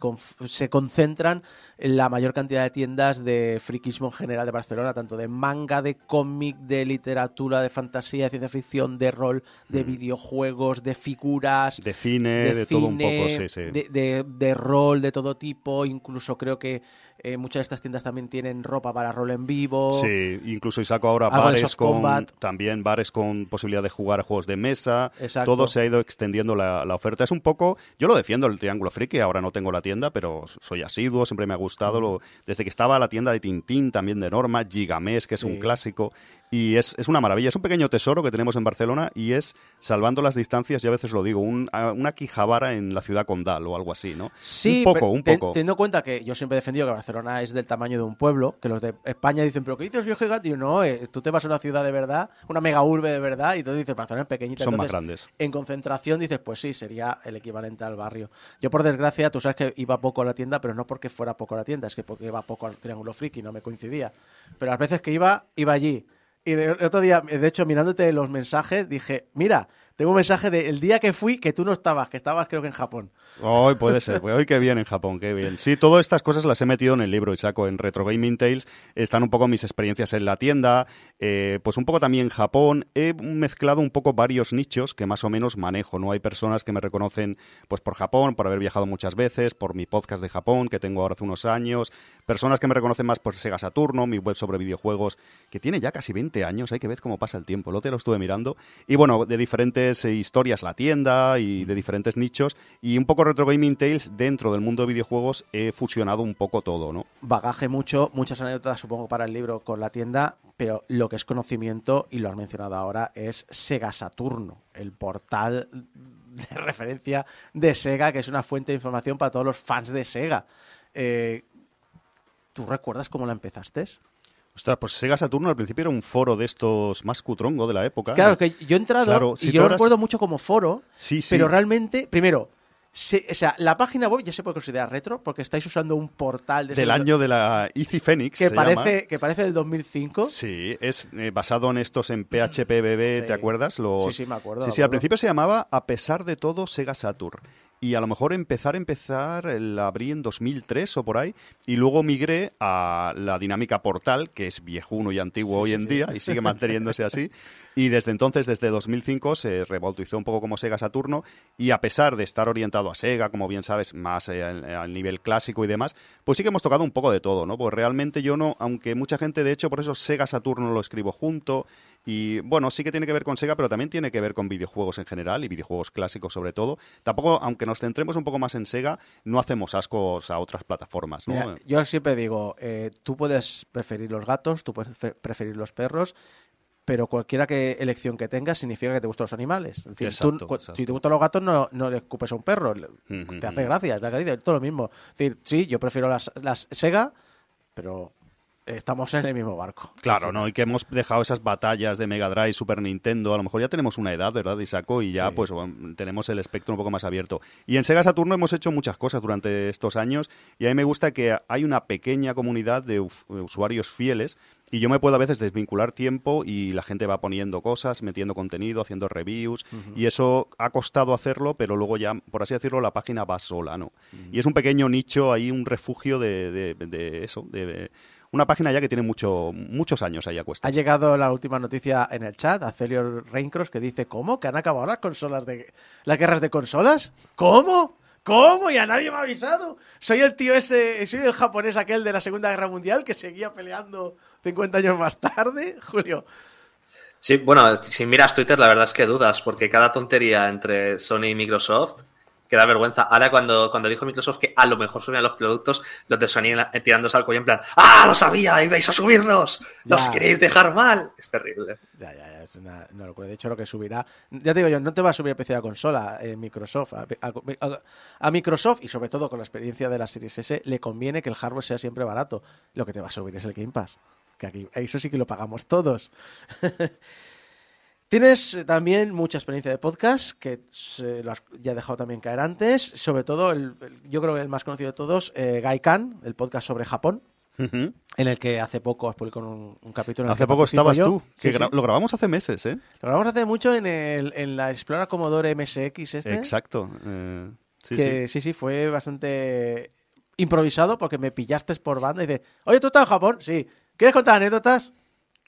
Speaker 4: concentran la mayor cantidad de tiendas de friquismo en general de Barcelona, tanto de manga, de cómic, de literatura, de fantasía, de ciencia ficción, de rol, de videojuegos, de figuras,
Speaker 6: Mm. de cine, de, todo un poco, sí, sí.
Speaker 4: De, de- de rol de todo tipo, incluso creo que eh, muchas de estas tiendas también tienen ropa para rol en vivo.
Speaker 6: Sí, incluso y saco ahora bares con también bares con posibilidad de jugar a juegos de mesa.
Speaker 4: Exacto.
Speaker 6: Todo se ha ido extendiendo la, la oferta. Es un poco, yo lo defiendo el Triángulo Friki, ahora no tengo la tienda, pero soy asiduo, siempre me ha gustado. lo- desde que estaba la tienda de Tintín, también de Norma, Gigamés, que es
Speaker 4: Sí.
Speaker 6: un clásico. Y es, es, una maravilla, es un pequeño tesoro que tenemos en Barcelona y es, salvando las distancias, y a veces lo digo, un, una quijabara en la ciudad condal o algo así, ¿no?
Speaker 4: Sí,
Speaker 6: un poco, un poco.
Speaker 4: Teniendo en cuenta que yo siempre he defendido que Barcelona es del tamaño de un pueblo, que los de España dicen, pero ¿qué dices, viejo gigante? Y yo, no, eh, tú te vas a una ciudad de verdad, una mega urbe de verdad, y tú dices, Barcelona es pequeñita.
Speaker 6: Son
Speaker 4: Entonces,
Speaker 6: más grandes.
Speaker 4: En concentración dices, pues sí, sería el equivalente al barrio. Yo, por desgracia, tú sabes que iba poco a la tienda, pero no porque fuera poco a la tienda, es que porque iba poco al Triángulo Friki, no me coincidía. Pero las veces que iba, iba allí. Y el otro día, de hecho, mirándote los mensajes, dije, mira, tengo un mensaje del día que fui que tú no estabas, que estabas creo que en Japón.
Speaker 6: Hoy puede ser, hoy qué bien en Japón, qué bien. Sí, todas estas cosas las he metido en el libro, y saco en Retro Gaming Tales están un poco mis experiencias en la tienda, eh, pues un poco también en Japón. He mezclado un poco varios nichos que más o menos manejo, ¿no? Hay personas que me reconocen pues por Japón, por haber viajado muchas veces, por mi podcast de Japón que tengo ahora hace unos años, personas que me reconocen más por Sega Saturno, mi web sobre videojuegos, que tiene ya casi 20 años, hay que ver cómo pasa el tiempo, lo te lo estuve mirando, y bueno, de diferentes eh, historias la tienda y de diferentes nichos, y un poco Retro Gaming Tales dentro del mundo de videojuegos he fusionado un poco todo, ¿no?
Speaker 4: Bagaje mucho, muchas anécdotas supongo para el libro con la tienda, pero lo que es conocimiento, y lo has mencionado ahora, es Sega Saturno, el portal de referencia de Sega, que es una fuente de información para todos los fans de Sega. Eh, ¿Tú recuerdas cómo la empezaste?
Speaker 6: Ostras, pues Sega Saturno al principio era un foro de estos más cutrongo de la época.
Speaker 4: Claro, que yo he entrado
Speaker 6: Claro,
Speaker 4: y yo lo recuerdo mucho como foro,
Speaker 6: Sí, sí.
Speaker 4: pero realmente, primero, se- o sea, la página web ya se puede considerar retro porque estáis usando un portal de
Speaker 6: Del año de la Easy Phoenix.
Speaker 4: que parece
Speaker 6: llama.
Speaker 4: que parece del 2005.
Speaker 6: Sí, es eh, basado en estos en PHPBB,
Speaker 4: Sí.
Speaker 6: ¿te acuerdas? Los...
Speaker 4: Sí, sí, me acuerdo,
Speaker 6: Sí, sí, al
Speaker 4: acuerdo.
Speaker 6: principio se llamaba A pesar de todo Sega Saturn. Y a lo mejor empezar, empezar, eh, la abrí en 2003 o por ahí, y luego migré a la dinámica portal, que es viejuno y antiguo hoy en día, y sigue manteniéndose así. Y desde entonces, desde 2005, se rebautizó un poco como Sega Saturno, y a pesar de estar orientado a Sega, como bien sabes, más eh, al, al nivel clásico y demás, pues sí que hemos tocado un poco de todo, ¿no? Pues realmente yo no, aunque mucha gente, de hecho, por eso Sega Saturno lo escribo junto, y bueno, sí que tiene que ver con Sega, pero también tiene que ver con videojuegos en general y videojuegos clásicos sobre todo. Tampoco, aunque nos centremos un poco más en Sega, no hacemos ascos a otras plataformas, ¿no?
Speaker 4: Mira, yo siempre digo, eh, tú puedes preferir los gatos, tú puedes fe- preferir los perros, pero cualquiera que elección que tengas significa que te gustan los animales. Es decir, tú,
Speaker 6: Exacto,
Speaker 4: cu-
Speaker 6: exacto.
Speaker 4: si te gustan los gatos, no, no le escupes a un perro. te hace gracia, te da caricia, es todo lo mismo. Es decir, sí, yo prefiero las, las Sega, pero estamos en el mismo barco.
Speaker 6: Claro, ¿no? Y que hemos dejado esas batallas de Mega Drive, Super Nintendo. A lo mejor ya tenemos una edad, ¿verdad, Isaco? Y ya,
Speaker 4: Sí.
Speaker 6: pues, bueno, tenemos el espectro un poco más abierto. Y en Sega Saturno hemos hecho muchas cosas durante estos años. Y a mí me gusta que hay una pequeña comunidad de usuarios fieles. Y yo me puedo a veces desvincular tiempo y la gente va poniendo cosas, metiendo contenido, haciendo reviews. Y eso ha costado hacerlo, pero luego ya, por así decirlo, la página va sola, ¿no? Y es un pequeño nicho ahí, un refugio de, de- de eso, de una página ya que tiene mucho, muchos años ahí a cuestas.
Speaker 4: Ha llegado la última noticia en el chat, a Celio Reincross, que dice, ¿cómo? ¿Que han acabado las consolas de... las guerras de consolas? ¿Cómo? ¿Cómo? Y a nadie me ha avisado. Soy el tío ese, soy el japonés aquel de la Segunda Guerra Mundial que seguía peleando 50 años más tarde, Julio.
Speaker 7: Sí, bueno, si miras Twitter, la verdad es que dudas, porque cada tontería entre Sony y Microsoft que da vergüenza. Ahora, cuando, cuando dijo Microsoft que a lo mejor subían los productos, los de Sony eh, tirándose al cuello en plan, ¡ah, lo sabía! ¡Ibais a subirnos! ¡Los
Speaker 4: Ya.
Speaker 7: queréis dejar mal! Es terrible.
Speaker 4: Ya, ya, ya, es una, una locura. De hecho, lo que subirá. Ya te digo yo, no te va a subir el precio de la consola eh, Microsoft. A- a Microsoft, y sobre todo con la experiencia de la Series S, le conviene que el hardware sea siempre barato. Lo que te va a subir es el Game Pass. Que aquí, eso sí que lo pagamos todos. Tienes eh, también mucha experiencia de podcast, que se lo has ya he dejado también caer antes. Sobre todo, el, el- yo creo que el más conocido de todos, eh, Gaikan, el podcast sobre Japón,
Speaker 6: Ujú.
Speaker 4: en el que hace poco has publicado un, un capítulo. en el
Speaker 6: Hace
Speaker 4: que
Speaker 6: poco
Speaker 4: participo
Speaker 6: estabas
Speaker 4: yo.
Speaker 6: tú, que
Speaker 4: Sí,
Speaker 6: gra-
Speaker 4: sí.
Speaker 6: lo grabamos hace meses, ¿eh?
Speaker 4: Lo grabamos hace mucho en, el, en la Explorer Commodore MSX este.
Speaker 6: Exacto. eh, sí,
Speaker 4: que
Speaker 6: sí.
Speaker 4: sí. sí, fue bastante improvisado porque me pillaste por banda y dices, oye, ¿tú estás en Japón? Sí. ¿Quieres contar anécdotas?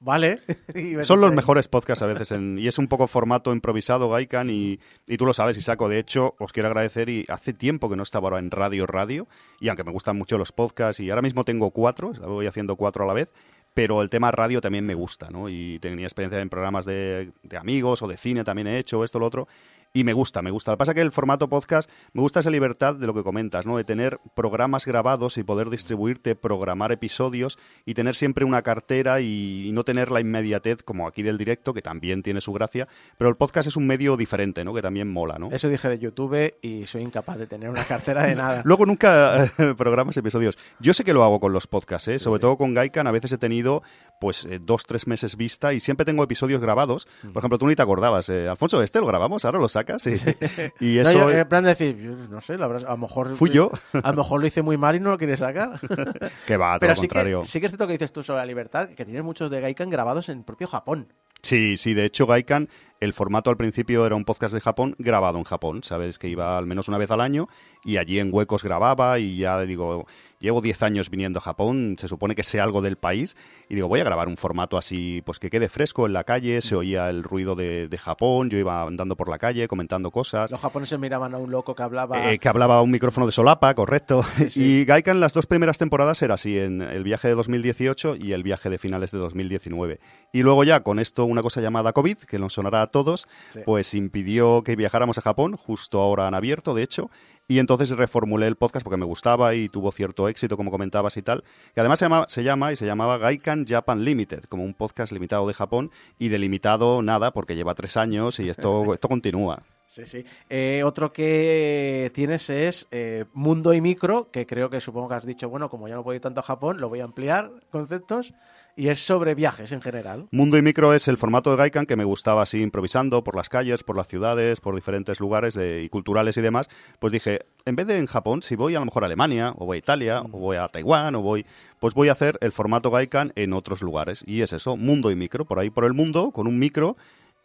Speaker 4: Vale.
Speaker 6: Son los
Speaker 4: senté.
Speaker 6: mejores podcasts a veces en- y es un poco formato improvisado, Gaikan, y, y tú lo sabes, Isaco. De hecho, os quiero agradecer y hace tiempo que no estaba ahora en Radio Radio y aunque me gustan mucho los podcasts y ahora mismo tengo cuatro, voy haciendo cuatro a la vez, pero el tema radio también me gusta, ¿no? Y tenía experiencia en programas de, de amigos o de cine también he hecho, esto, lo otro. Y me gusta, me gusta. Lo que pasa es que el formato podcast, me gusta esa libertad de lo que comentas, ¿no? De tener programas grabados y poder distribuirte, programar episodios y tener siempre una cartera y, no tener la inmediatez como aquí del directo, que también tiene su gracia, pero el podcast es un medio diferente, ¿no? Que también mola, ¿no?
Speaker 4: Eso dije de YouTube y soy incapaz de tener una cartera de nada.
Speaker 6: Luego nunca programas episodios. Yo sé que lo hago con los podcasts, ¿eh? Sobre todo con Gaikan, a veces he tenido pues eh, dos, tres meses vista y siempre tengo episodios grabados. Por ejemplo, tú ni te acordabas, eh, Alfonso, este lo grabamos, ahora lo sacas. Y, y eso...
Speaker 4: No, en plan de decir, no sé, a lo mejor...
Speaker 6: Fui yo.
Speaker 4: A lo mejor lo hice muy mal y no lo quieres sacar.
Speaker 6: que va, todo
Speaker 4: Pero
Speaker 6: lo contrario.
Speaker 4: Que, sí que es cierto que dices tú sobre la libertad, que tienes muchos de Gaikan grabados en propio Japón.
Speaker 6: Sí, sí, de hecho Gaikan, el formato al principio era un podcast de Japón grabado en Japón, sabes que iba al menos una vez al año y allí en huecos grababa y ya digo, llevo 10 años viniendo a Japón, se supone que sé algo del país y digo, voy a grabar un formato así, pues que quede fresco en la calle, se oía el ruido de, Japón, yo iba andando por la calle comentando cosas.
Speaker 4: Los japoneses miraban a un loco que hablaba...
Speaker 6: Eh, que hablaba un micrófono de solapa, correcto. Y Gaikan las dos primeras temporadas era así, en el viaje de 2018 y el viaje de finales de 2019. Y luego ya con esto una cosa llamada COVID, que nos sonará todos, pues impidió que viajáramos a Japón, justo ahora han abierto, de hecho, y entonces reformulé el podcast porque me gustaba y tuvo cierto éxito, como comentabas y tal. Que además se llama, se llama y se llamaba Gaikan Japan Limited, como un podcast limitado de Japón y delimitado nada porque lleva tres años y esto, esto continúa.
Speaker 4: Sí, sí. Eh, otro que tienes es eh, Mundo y Micro, que creo que supongo que has dicho, bueno, como ya no puedo ir tanto a Japón, lo voy a ampliar conceptos y es sobre viajes en general.
Speaker 6: Mundo y Micro es el formato de Gaikan que me gustaba así improvisando por las calles, por las ciudades, por diferentes lugares y culturales y demás. Pues dije, en vez de en Japón, si voy a lo mejor a Alemania, o voy a Italia, o voy a Taiwán, o voy, pues voy a hacer el formato Gaikan en otros lugares. Y es eso, Mundo y Micro, por ahí por el mundo, con un micro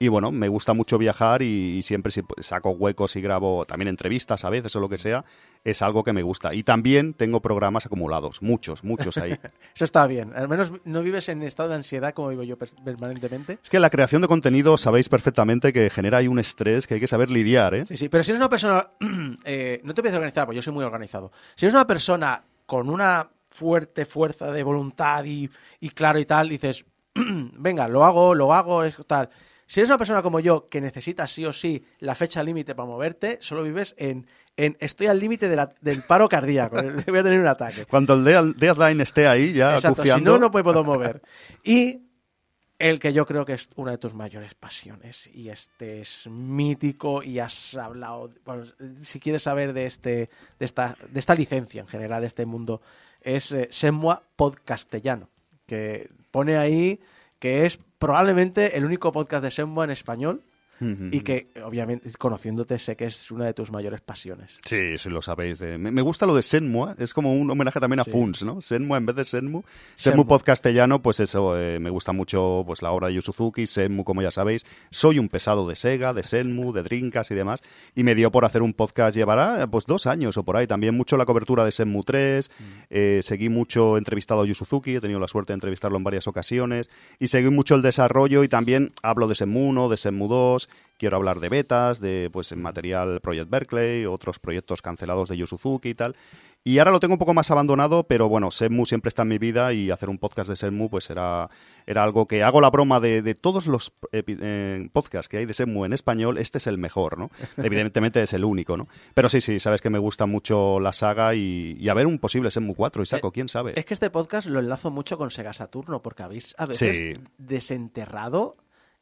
Speaker 6: y bueno, me gusta mucho viajar y, siempre si saco huecos y grabo también entrevistas a veces o lo que sea, es algo que me gusta. Y también tengo programas acumulados, muchos, muchos ahí.
Speaker 4: Eso está bien. Al menos no vives en estado de ansiedad como vivo yo permanentemente.
Speaker 6: Es que la creación de contenido sabéis perfectamente que genera ahí un estrés que hay que saber lidiar, ¿eh?
Speaker 4: Sí, sí, pero si eres una persona... Eh, no te a organizar, porque yo soy muy organizado. Si eres una persona con una fuerte fuerza de voluntad y, y claro y tal, dices, venga, lo hago, lo hago, es tal si eres una persona como yo que necesita sí o sí la fecha límite para moverte, solo vives en, en estoy al límite del paro cardíaco, voy a tener un ataque.
Speaker 6: Cuando el deadline esté ahí ya
Speaker 4: Exacto, si no, no puedo mover. Y el que yo creo que es una de tus mayores pasiones y este es mítico y has hablado, bueno, si quieres saber de este de esta de esta licencia en general de este mundo es eh, Semua Podcastellano, que pone ahí que es probablemente el único podcast de Sembo en español y que, obviamente, conociéndote, sé que es una de tus mayores pasiones.
Speaker 6: Sí, sí lo sabéis. Me gusta lo de Senmua, es como un homenaje también a Funs, ¿no? Senmua en vez de Senmu. Senmu, podcastellano, pues eso, eh, me gusta mucho pues la obra de Yusuzuki, Senmu, como ya sabéis. Soy un pesado de Sega, de Senmu, de Drinkas y demás, y me dio por hacer un podcast, llevará pues dos años o por ahí. También mucho la cobertura de Senmu 3, mm. eh, seguí mucho entrevistado a Yusuzuki, he tenido la suerte de entrevistarlo en varias ocasiones, y seguí mucho el desarrollo y también hablo de Senmu 1, de Senmu 2, quiero hablar de betas, de pues material Project Berkeley, otros proyectos cancelados de Yosuzuki y tal. Y ahora lo tengo un poco más abandonado, pero bueno, Senmu siempre está en mi vida y hacer un podcast de Senmu pues era, era algo que hago la broma de, todos los eh, podcasts que hay de Senmu en español, este es el mejor, ¿no? Evidentemente es el único, ¿no? Pero sí, sí, sabes que me gusta mucho la saga y, a ver un posible Senmu 4, y saco, eh, quién sabe.
Speaker 4: Es que este podcast lo enlazo mucho con Sega Saturno porque habéis a veces desenterrado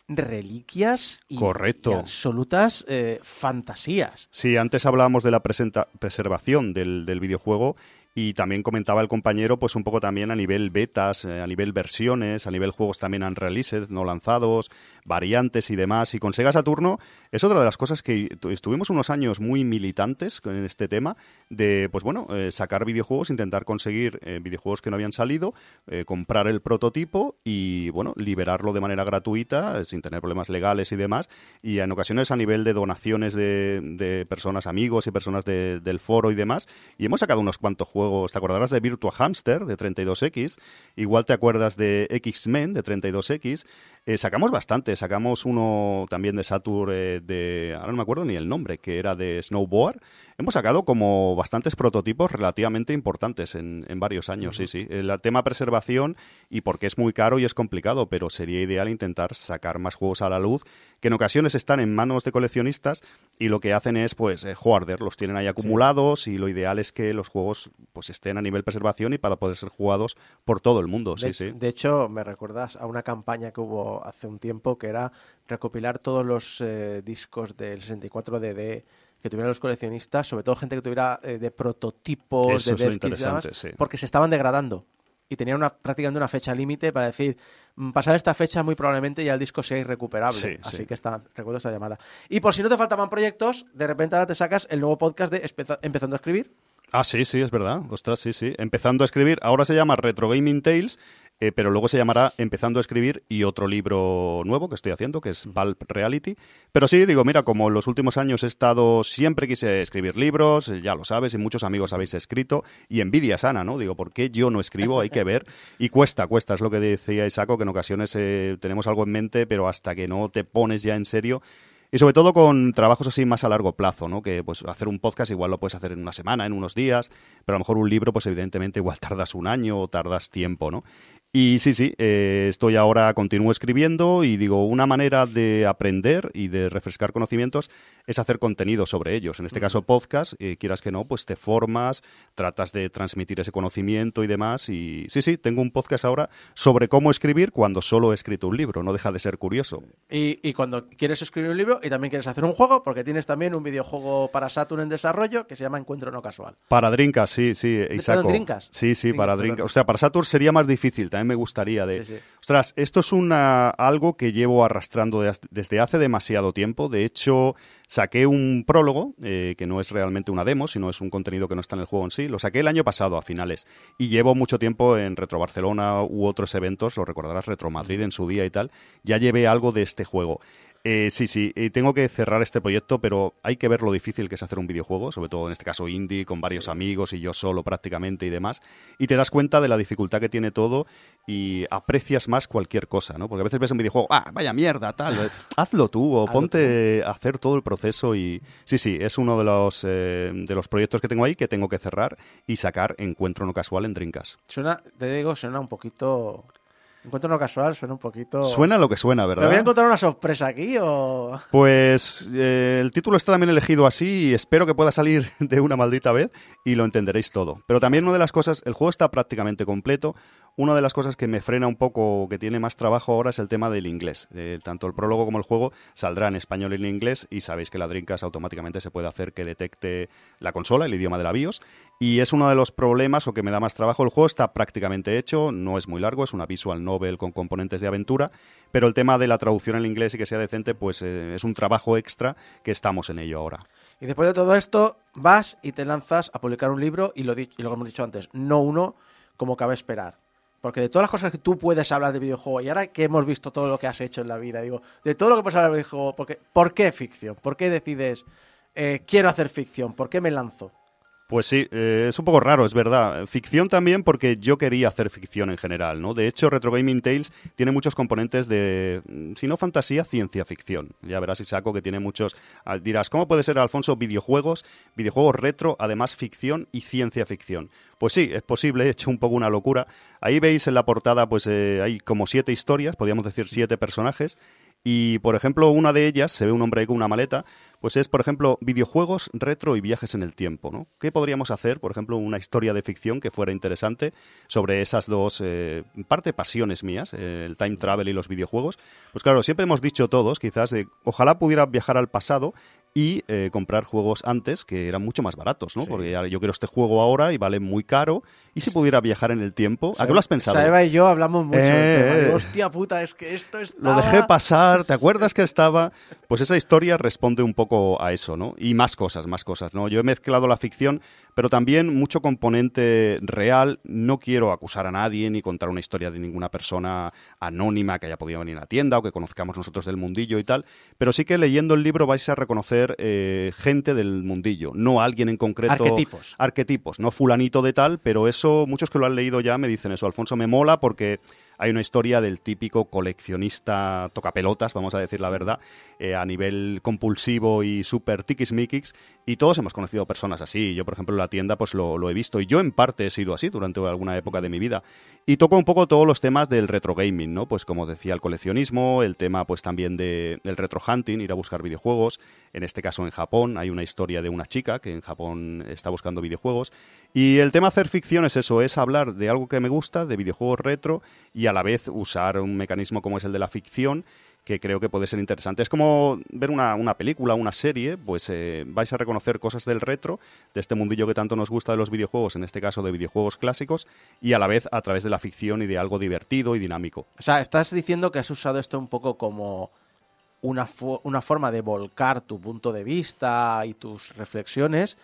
Speaker 4: reliquias y, absolutas eh, fantasías.
Speaker 6: Sí, antes hablábamos de la preservación del, del videojuego y también comentaba el compañero, pues un poco también a nivel betas, eh, a nivel versiones, a nivel juegos también unreleased, no lanzados, variantes y demás. Y con Sega Saturno es otra de las cosas que estuvimos unos años muy militantes en este tema de, pues bueno, eh, sacar videojuegos, intentar conseguir eh, videojuegos que no habían salido, comprar el prototipo y, bueno, liberarlo de manera gratuita, sin tener problemas legales y demás. Y en ocasiones a nivel de donaciones de, de personas, amigos y personas del foro y demás. Y hemos sacado unos cuantos juegos te acordarás de Virtua Hamster de 32X, igual te acuerdas de X-Men de 32X, Eh, sacamos bastante, sacamos uno también de Saturn eh, de, ahora no me acuerdo ni el nombre, que era de Snowboard. Hemos sacado como bastantes prototipos relativamente importantes en, varios años, sí, sí. El tema preservación y porque es muy caro y es complicado, pero sería ideal intentar sacar más juegos a la luz, que en ocasiones están en manos de coleccionistas y lo que hacen es, pues, eh, los tienen ahí acumulados y lo ideal es que los juegos, pues, estén a nivel preservación y para poder ser jugados por todo el mundo, sí, sí.
Speaker 4: De hecho, me recuerdas a una campaña que hubo hace un tiempo, que era recopilar todos los eh, discos del 64DD que tuvieran los coleccionistas, sobre todo gente que tuviera eh, de prototipos, de
Speaker 6: dev
Speaker 4: porque se estaban degradando y tenían una, prácticamente una fecha límite para decir, mm, pasar esta fecha muy probablemente ya el disco sea irrecuperable. Así que está, recuerdo esa llamada. Y por si no te faltaban proyectos, de repente ahora te sacas el nuevo podcast de Empezando a Escribir.
Speaker 6: Ah, sí, sí, es verdad. Ostras, sí, sí. Empezando a escribir. Ahora se llama Retro Gaming Tales eh, pero luego se llamará Empezando a escribir y otro libro nuevo que estoy haciendo, que es Valp Reality. Pero sí, digo, mira, como en los últimos años he estado, siempre quise escribir libros, ya lo sabes, y muchos amigos habéis escrito, y envidia sana, ¿no? Digo, ¿por qué yo no escribo? Hay que ver. Y cuesta, cuesta, es lo que decía Isaco, que en ocasiones eh, tenemos algo en mente, pero hasta que no te pones ya en serio, y sobre todo con trabajos así más a largo plazo, ¿no? Que pues hacer un podcast igual lo puedes hacer en una semana, en unos días, pero a lo mejor un libro, pues evidentemente igual tardas un año o tardas tiempo, ¿no? Y sí, sí, eh, estoy ahora, continúo escribiendo y digo, una manera de aprender y de refrescar conocimientos es hacer contenido sobre ellos. En este caso, podcast, eh, quieras que no, pues te formas, tratas de transmitir ese conocimiento y demás. Y sí, sí, tengo un podcast ahora sobre cómo escribir cuando solo he escrito un libro, no deja de ser curioso.
Speaker 4: Y, y cuando quieres escribir un libro y también quieres hacer un juego, porque tienes también un videojuego para Saturn en desarrollo que se llama Encuentro No Casual.
Speaker 6: Para Drinkas, sí, sí, Isaac. Sí, sí, para Drinkas. O sea, para Saturn sería más difícil también me gustaría de... Ostras, esto es una, algo que llevo arrastrando desde hace demasiado tiempo. De hecho, saqué un prólogo, eh, que no es realmente una demo, sino es un contenido que no está en el juego en sí. Lo saqué el año pasado, a finales. Y llevo mucho tiempo en Retro Barcelona u otros eventos, lo recordarás, Retro Madrid en su día y tal. Ya llevé algo de este juego. Eh, sí, sí, tengo que cerrar este proyecto, pero hay que ver lo difícil que es hacer un videojuego, sobre todo en este caso indie, con varios amigos y yo solo prácticamente y demás. Y te das cuenta de la dificultad que tiene todo y aprecias más cualquier cosa, ¿no? Porque a veces ves un videojuego, ah, vaya mierda, tal, hazlo tú o ponte a hacer todo el proceso y... Sí, sí, es uno de los, eh, de los proyectos que tengo ahí que tengo que cerrar y sacar Encuentro no casual en Drinkas.
Speaker 4: Suena, te digo, suena un poquito Encuentro no casual, suena un poquito.
Speaker 6: Suena lo que suena, ¿verdad?
Speaker 4: ¿Me voy a encontrar una sorpresa aquí o.?
Speaker 6: Pues eh, el título está también elegido así y espero que pueda salir de una maldita vez y lo entenderéis todo. Pero también una de las cosas, el juego está prácticamente completo. Una de las cosas que me frena un poco, que tiene más trabajo ahora, es el tema del inglés. Eh, tanto el prólogo como el juego saldrá en español y en inglés y sabéis que la Dreamcast automáticamente se puede hacer que detecte la consola, el idioma de la BIOS. Y es uno de los problemas o que me da más trabajo. El juego está prácticamente hecho, no es muy largo, es una visual novel con componentes de aventura, pero el tema de la traducción en inglés y que sea decente, pues eh, es un trabajo extra que estamos en ello ahora.
Speaker 4: Y después de todo esto, vas y te lanzas a publicar un libro y lo que hemos dicho antes, no uno como cabe esperar. Porque de todas las cosas que tú puedes hablar de videojuego, y ahora que hemos visto todo lo que has hecho en la vida, digo, de todo lo que puedes hablar de videojuego, porque, ¿por qué ficción? ¿Por qué decides, eh, quiero hacer ficción? ¿Por qué me lanzo?
Speaker 6: Pues sí, eh, es un poco raro, es verdad. Ficción también porque yo quería hacer ficción en general, ¿no? De hecho, Retro Gaming Tales tiene muchos componentes de, mm, si no fantasía, ciencia ficción. Ya verás, Isaco, que tiene muchos... Ah, dirás, ¿cómo puede ser, Alfonso, videojuegos, videojuegos retro, además ficción y ciencia ficción? Pues sí, es posible, he hecho un poco una locura. Ahí veis en la portada, pues eh, hay como siete historias, podríamos decir siete personajes, y, por ejemplo, una de ellas, se ve un hombre ahí con una maleta, pues es, por ejemplo, videojuegos, retro y viajes en el tiempo. ¿no? ¿Qué podríamos hacer, por ejemplo, una historia de ficción que fuera interesante sobre esas dos, eh, parte, pasiones mías, eh, el time travel y los videojuegos? Pues claro, siempre hemos dicho todos, quizás, ojalá pudiera viajar al pasado y eh, comprar juegos antes que eran mucho más baratos, ¿no? Porque yo quiero este juego ahora y vale muy caro. ¿Y si pudiera viajar en el tiempo? ¿A qué lo has pensado?
Speaker 4: Saeva y yo hablamos mucho eh, Hostia puta, es que esto estaba...
Speaker 6: Lo dejé pasar, ¿te acuerdas que estaba? Pues esa historia responde un poco a eso, ¿no? Y más cosas, más cosas, ¿no? Yo he mezclado la ficción pero también mucho componente real. No quiero acusar a nadie ni contar una historia de ninguna persona anónima que haya podido venir a la tienda o que conozcamos nosotros del mundillo y tal, pero sí que leyendo el libro vais a reconocer eh, gente del mundillo, no alguien en concreto.
Speaker 4: Arquetipos.
Speaker 6: Arquetipos, no fulanito de tal, pero eso, muchos que lo han leído ya me dicen eso. Alfonso me mola porque hay una historia del típico coleccionista tocapelotas, vamos a decir la verdad, eh, a nivel compulsivo y súper tiquismiquis, y todos hemos conocido personas así. Yo, por ejemplo, en la tienda pues lo, lo, he visto, y yo en parte he sido así durante alguna época de mi vida. Y toco un poco todos los temas del retro gaming, ¿no? Pues como decía, el coleccionismo, el tema pues también de, del retro hunting, ir a buscar videojuegos, en este caso en Japón hay una historia de una chica que en Japón está buscando videojuegos, y el tema hacer ficción es eso, es hablar de algo que me gusta, de videojuegos retro, y a la vez usar un mecanismo como es el de la ficción, que creo que puede ser interesante. Es como ver una, una película, una serie, pues eh, vais a reconocer cosas del retro, de este mundillo que tanto nos gusta de los videojuegos, en este caso de videojuegos clásicos, y a la vez a través de la ficción y de algo divertido y dinámico.
Speaker 4: O sea, estás diciendo que has usado esto un poco como una, una forma de volcar tu punto de vista y tus reflexiones.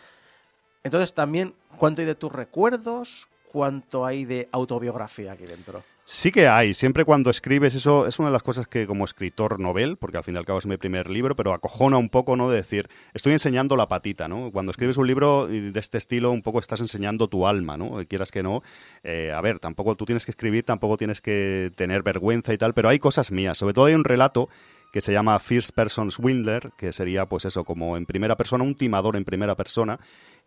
Speaker 4: Entonces también, ¿cuánto hay de tus recuerdos? ¿Cuánto hay de autobiografía aquí dentro?
Speaker 6: Sí que hay, siempre cuando escribes, eso es una de las cosas que como escritor novel, porque al fin y al cabo es mi primer libro, pero acojona un poco, ¿no? De decir, estoy enseñando la patita, ¿no? Cuando escribes un libro de este estilo, un poco estás enseñando tu alma, ¿no? Quieras que no, eh, a ver, tampoco tú tienes que escribir, tampoco tienes que tener vergüenza y tal, pero hay cosas mías, sobre todo hay un relato que se llama First Person Swindler, que sería pues eso, como en primera persona, un timador en primera persona,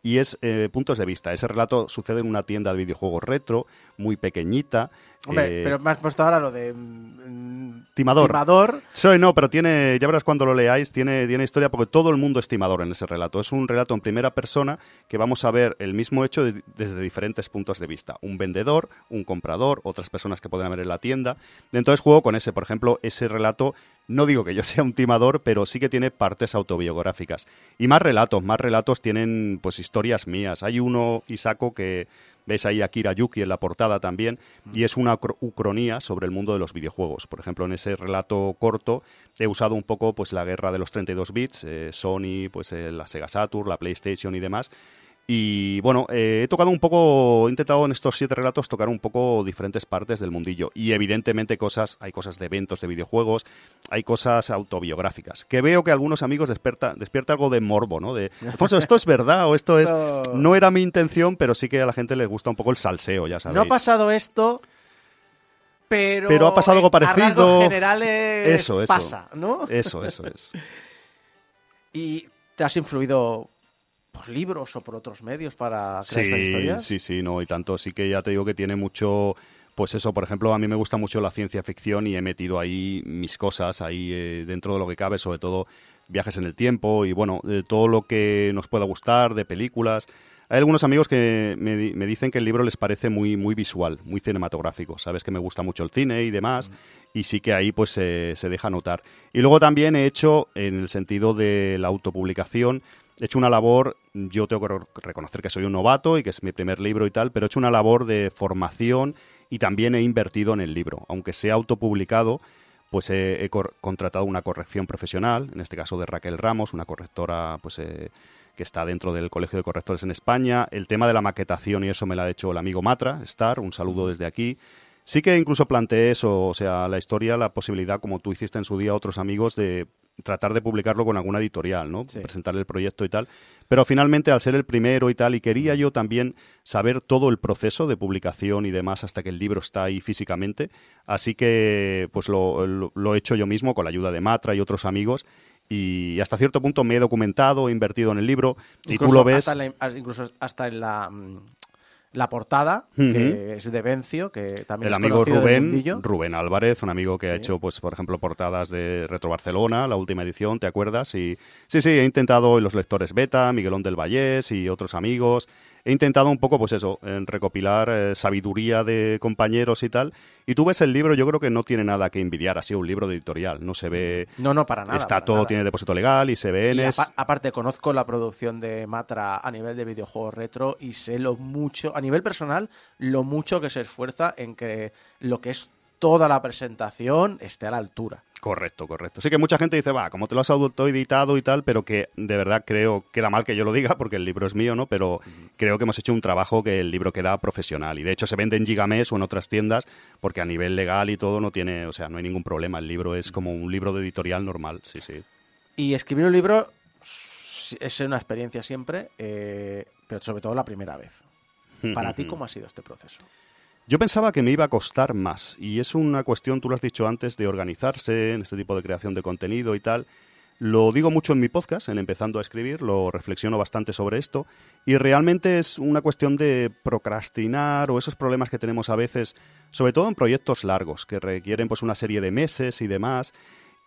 Speaker 6: y es eh, puntos de vista. Ese relato sucede en una tienda de videojuegos retro, muy pequeñita.
Speaker 4: Hombre, eh, pero me has puesto ahora lo de... Mm,
Speaker 6: timador.
Speaker 4: Timador.
Speaker 6: Soy, no, pero tiene, ya verás cuando lo leáis, tiene, tiene historia porque todo el mundo es timador en ese relato. Es un relato en primera persona que vamos a ver el mismo hecho desde diferentes puntos de vista. Un vendedor, un comprador, otras personas que pueden haber en la tienda. Entonces juego con ese, por ejemplo, ese relato no digo que yo sea un timador, pero sí que tiene partes autobiográficas. Y más relatos, más relatos tienen pues historias mías. Hay uno, Isako, que ves ahí a Kira Yuki en la portada también, y es una ucronía sobre el mundo de los videojuegos. Por ejemplo, en ese relato corto he usado un poco pues la guerra de los 32 bits, eh, Sony, pues eh, la Sega Saturn, la PlayStation y demás, y bueno, eh, he tocado un poco, he intentado en estos siete relatos tocar un poco diferentes partes del mundillo. Y evidentemente cosas, hay cosas de eventos de videojuegos, hay cosas autobiográficas. Que veo que algunos amigos despierta, despierta algo de morbo, ¿no? De, Alfonso, ¿esto es verdad o esto es...? No era mi intención, pero sí que a la gente le gusta un poco el salseo, ya sabéis.
Speaker 4: No ha pasado esto, pero...
Speaker 6: Pero ha pasado algo parecido.
Speaker 4: En generales
Speaker 6: eso, eso.
Speaker 4: pasa, ¿no?
Speaker 6: Eso, eso es.
Speaker 4: ¿Y te has influido por libros o por otros medios para crear esta historia?
Speaker 6: Sí, sí, no, y tanto. Sí que ya te digo que tiene mucho pues eso, por ejemplo, a mí me gusta mucho la ciencia ficción y he metido ahí mis cosas, ahí eh, dentro de lo que cabe, sobre todo viajes en el tiempo y bueno, todo lo que nos pueda gustar de películas. Hay algunos amigos que me, dicen que el libro les parece muy, muy visual, muy cinematográfico. Sabes que me gusta mucho el cine y demás, y sí que ahí pues se deja notar. Y luego también he hecho, en el sentido de la autopublicación, he hecho una labor, yo tengo que reconocer que soy un novato y que es mi primer libro y tal, pero he hecho una labor de formación y también he invertido en el libro. Aunque sea autopublicado, pues he, contratado una corrección profesional, en este caso de Raquel Ramos, una correctora pues eh, que está dentro del Colegio de Correctores en España. El tema de la maquetación y eso me lo ha hecho el amigo Matra, Star, un saludo desde aquí. Sí que incluso planteé eso, o sea, la historia, la posibilidad, como tú hiciste en su día a otros amigos, de tratar de publicarlo con alguna editorial, ¿no? Presentar el proyecto y tal. Pero finalmente, al ser el primero y tal, y quería yo también saber todo el proceso de publicación y demás hasta que el libro está ahí físicamente. Así que, pues lo, lo, he hecho yo mismo con la ayuda de Matra y otros amigos. Y hasta cierto punto me he documentado, he invertido en el libro. y tú lo ves.
Speaker 4: incluso hasta en la mm, la portada, que es de Vencio, que también
Speaker 6: el amigo Rubén, Rubén Álvarez, un amigo que ha hecho, pues, por ejemplo, portadas de Retro Barcelona, la última edición, ¿te acuerdas? Y sí, sí, he intentado en los lectores beta, Miguelón del Vallés y otros amigos he intentado un poco, pues eso, en recopilar eh, sabiduría de compañeros y tal. Y tú ves el libro, yo creo que no tiene nada que envidiar. Ha sido un libro de editorial, no se ve.
Speaker 4: No, no, para nada.
Speaker 6: Está todo, tiene depósito legal y se ve en.
Speaker 4: aparte, conozco la producción de Matra a nivel de videojuegos retro y sé lo mucho, a nivel personal, lo mucho que se esfuerza en que lo que es toda la presentación esté a la altura.
Speaker 6: Correcto, correcto. Sí que mucha gente dice, va, como te lo has autoeditado y tal, pero que de verdad creo, queda mal que yo lo diga porque el libro es mío, ¿no? Pero creo que hemos hecho un trabajo que el libro queda profesional. Y de hecho se vende en Gigamés o en otras tiendas porque a nivel legal y todo no tiene, o sea, no hay ningún problema. El libro es como un libro de editorial normal, sí, sí.
Speaker 4: Y escribir un libro es una experiencia siempre, eh, pero sobre todo la primera vez. Para ti, ¿cómo ha sido este proceso?
Speaker 6: Yo pensaba que me iba a costar más y es una cuestión, tú lo has dicho antes, de organizarse en este tipo de creación de contenido y tal. Lo digo mucho en mi podcast, en empezando a escribir, lo reflexiono bastante sobre esto y realmente es una cuestión de procrastinar o esos problemas que tenemos a veces, sobre todo en proyectos largos que requieren pues una serie de meses y demás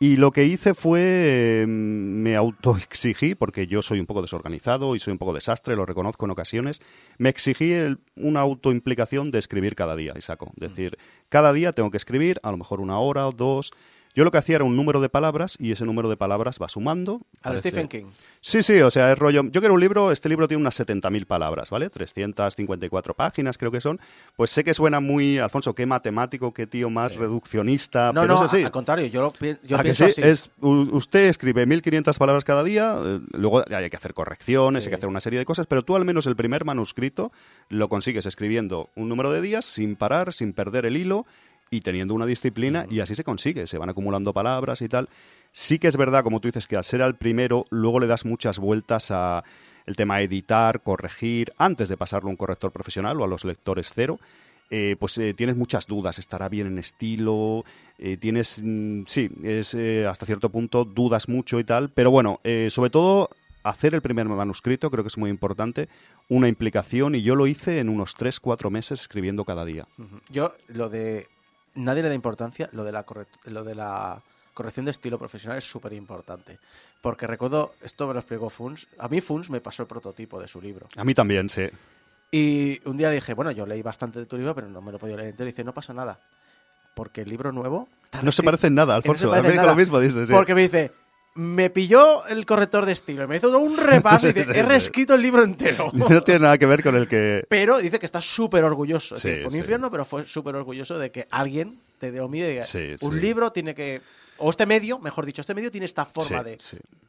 Speaker 6: y lo que hice fue, em, me autoexigí, porque yo soy un poco desorganizado y soy un poco desastre, lo reconozco en ocasiones, me exigí una autoimplicación de escribir cada día, Isaco. Es decir, cada día tengo que escribir, a lo mejor una hora o dos, yo lo que hacía era un número de palabras y ese número de palabras va sumando.
Speaker 4: A Stephen King.
Speaker 6: Sí, sí, o sea, es rollo. Yo quiero un libro, este libro tiene unas 70.000 palabras, ¿vale? 354 páginas creo que son. Pues sé que suena muy, Alfonso, qué matemático, qué tío más reduccionista.
Speaker 4: No,
Speaker 6: pero
Speaker 4: no,
Speaker 6: es así.
Speaker 4: al contrario, yo, yo
Speaker 6: pienso así. Es, usted escribe 1.500 palabras cada día, eh, luego hay que hacer correcciones, hay que hacer una serie de cosas, pero tú al menos el primer manuscrito lo consigues escribiendo un número de días sin parar, sin perder el hilo y teniendo una disciplina y así se consigue, se van acumulando palabras y tal. Sí que es verdad, como tú dices, que al ser el primero, luego le das muchas vueltas a el tema editar, corregir, antes de pasarlo a un corrector profesional o a los lectores cero. Eh, pues eh, tienes muchas dudas, estará bien en estilo, eh, tienes, mm, sí, es hasta cierto punto dudas mucho y tal, pero bueno, sobre todo hacer el primer manuscrito creo que es muy importante, una implicación y yo lo hice en unos 3-4 meses escribiendo cada día.
Speaker 4: Yo lo de nadie le da importancia, lo de la, lo de la corrección de estilo profesional es súper importante. Porque recuerdo, esto me lo explicó Funs, a mí Funs me pasó el prototipo de su libro.
Speaker 6: A mí también, sí.
Speaker 4: Y un día dije, bueno, yo leí bastante de tu libro, pero no me lo podía leer entero. Y dice, no pasa nada. Porque el libro nuevo...
Speaker 6: No se parece en nada, Alfonso. a mí lo mismo, dice, sí.
Speaker 4: Porque me dice, me pilló el corrector de estilo me hizo todo un repaso y dice, he reescrito el libro entero.
Speaker 6: No tiene nada que ver con el que...
Speaker 4: Pero dice que está súper orgulloso. fue un infierno, pero fue súper orgulloso de que alguien te dio y diga, un libro tiene que o este medio, mejor dicho, este medio tiene esta forma de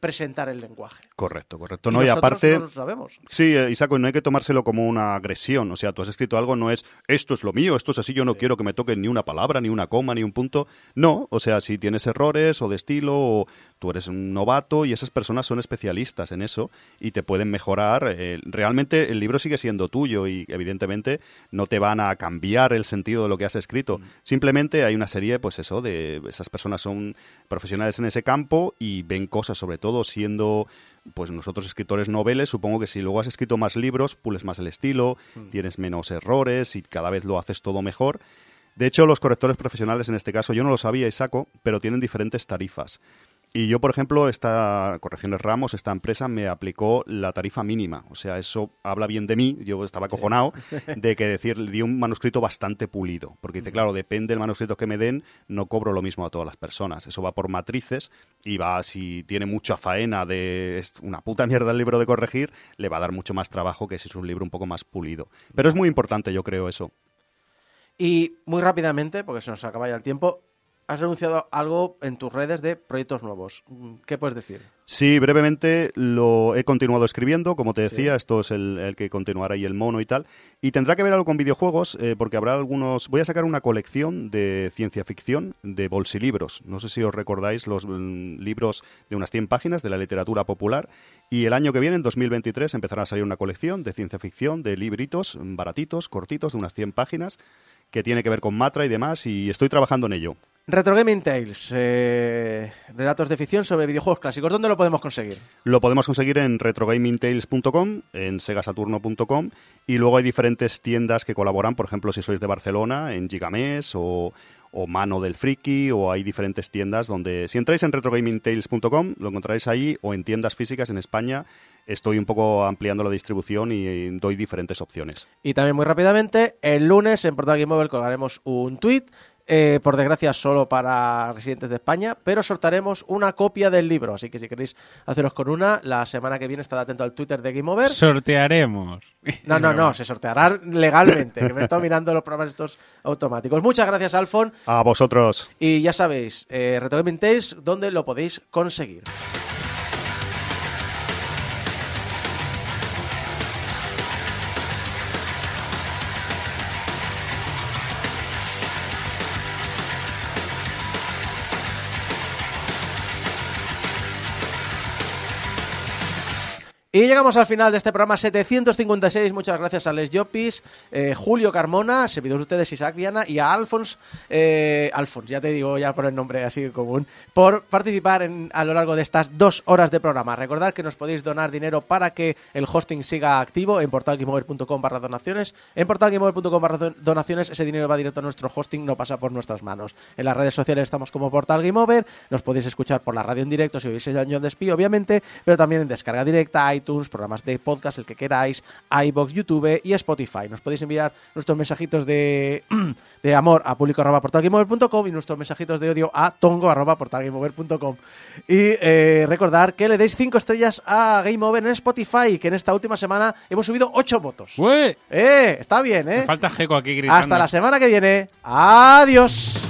Speaker 4: presentar el lenguaje.
Speaker 6: Correcto, correcto. No, y, aparte,
Speaker 4: no lo sabemos.
Speaker 6: Sí, eh, Isaco, no hay que tomárselo como una agresión. O sea, tú has escrito algo, no es esto es lo mío, esto es así, yo no quiero que me toquen ni una palabra, ni una coma, ni un punto. No, o sea, si tienes errores o de estilo, o tú eres un novato y esas personas son especialistas en eso y te pueden mejorar. Eh, realmente el libro sigue siendo tuyo y evidentemente no te van a cambiar el sentido de lo que has escrito. Mm. Simplemente hay una serie, pues eso, de esas personas son profesionales en ese campo y ven cosas, sobre todo siendo pues nosotros escritores noveles, supongo que si luego has escrito más libros, pules más el estilo, mm. tienes menos errores y cada vez lo haces todo mejor. De hecho, los correctores profesionales en este caso, yo no lo sabía y saco, pero tienen diferentes tarifas. Y yo, por ejemplo, esta Correcciones Ramos, esta empresa me aplicó la tarifa mínima. O sea, eso habla bien de mí. Yo estaba acojonado de que decir, le di un manuscrito bastante pulido. Porque dice, claro, depende del manuscrito que me den, no cobro lo mismo a todas las personas. Eso va por matrices y va, si tiene mucha faena de una puta mierda el libro de corregir, le va a dar mucho más trabajo que si es un libro un poco más pulido. Pero es muy importante, yo creo, eso.
Speaker 4: Y muy rápidamente, porque se nos acaba ya el tiempo, has anunciado algo en tus redes de proyectos nuevos. ¿Qué puedes decir?
Speaker 6: Sí, brevemente lo he continuado escribiendo, como te decía, esto es el, que continuará ahí el mono y tal. Y tendrá que ver algo con videojuegos, eh, porque habrá algunos... Voy a sacar una colección de ciencia ficción de bolsilibros. No sé si os recordáis los mm, libros de unas 100 páginas de la literatura popular. Y el año que viene, en 2023, empezará a salir una colección de ciencia ficción de libritos baratitos, cortitos, de unas 100 páginas, que tiene que ver con Matra y demás, y estoy trabajando en ello.
Speaker 4: Retro Gaming Tales, eh, relatos de ficción sobre videojuegos clásicos. ¿Dónde lo podemos conseguir?
Speaker 6: Lo podemos conseguir en retrogamingtales.com, en segasaturno.com y luego hay diferentes tiendas que colaboran, por ejemplo, si sois de Barcelona, en Gigamés o, o Mano del Friki, o hay diferentes tiendas donde, si entráis en retrogamingtales.com, lo encontraréis ahí, o en tiendas físicas en España, estoy un poco ampliando la distribución y doy diferentes opciones.
Speaker 4: Y también muy rápidamente, el lunes en Portal Game Mobile colgaremos un tweet eh, por desgracia solo para residentes de España, pero sortaremos una copia del libro, así que si queréis haceros con una, la semana que viene estad atento al Twitter de Game Over.
Speaker 5: Sortearemos.
Speaker 4: No, no, no, se sorteará legalmente, que me he estado mirando los programas estos automáticos. Muchas gracias, Alfon.
Speaker 6: A vosotros.
Speaker 4: Y ya sabéis, eh, ¿dónde lo podéis conseguir? Y llegamos al final de este programa 756. Muchas gracias a Les Llopis, eh, Julio Carmona, servidores de ustedes Isaac Viana y a Alfons, eh, Alfons, ya te digo ya por el nombre así común, por participar en, a lo largo de estas dos horas de programa. Recordad que nos podéis donar dinero para que el hosting siga activo en portalgameover.com barra donaciones. En portalgameover.com barra donaciones ese dinero va directo a nuestro hosting, no pasa por nuestras manos. En las redes sociales estamos como Portal Over, nos podéis escuchar por la radio en directo si vivís en Año de obviamente, pero también en descarga directa, iTunes, programas de podcast, el que queráis, iBox, YouTube y Spotify. Nos podéis enviar nuestros mensajitos de, de amor a público y nuestros mensajitos de odio a tongo Y eh, recordar que le deis 5 estrellas a Game Over en Spotify, que en esta última semana hemos subido 8 votos.
Speaker 5: ¡Eh!
Speaker 4: ¡Eh! Está bien, ¿eh?
Speaker 5: Me falta Geco aquí gritando.
Speaker 4: Hasta la semana que viene. ¡Adiós!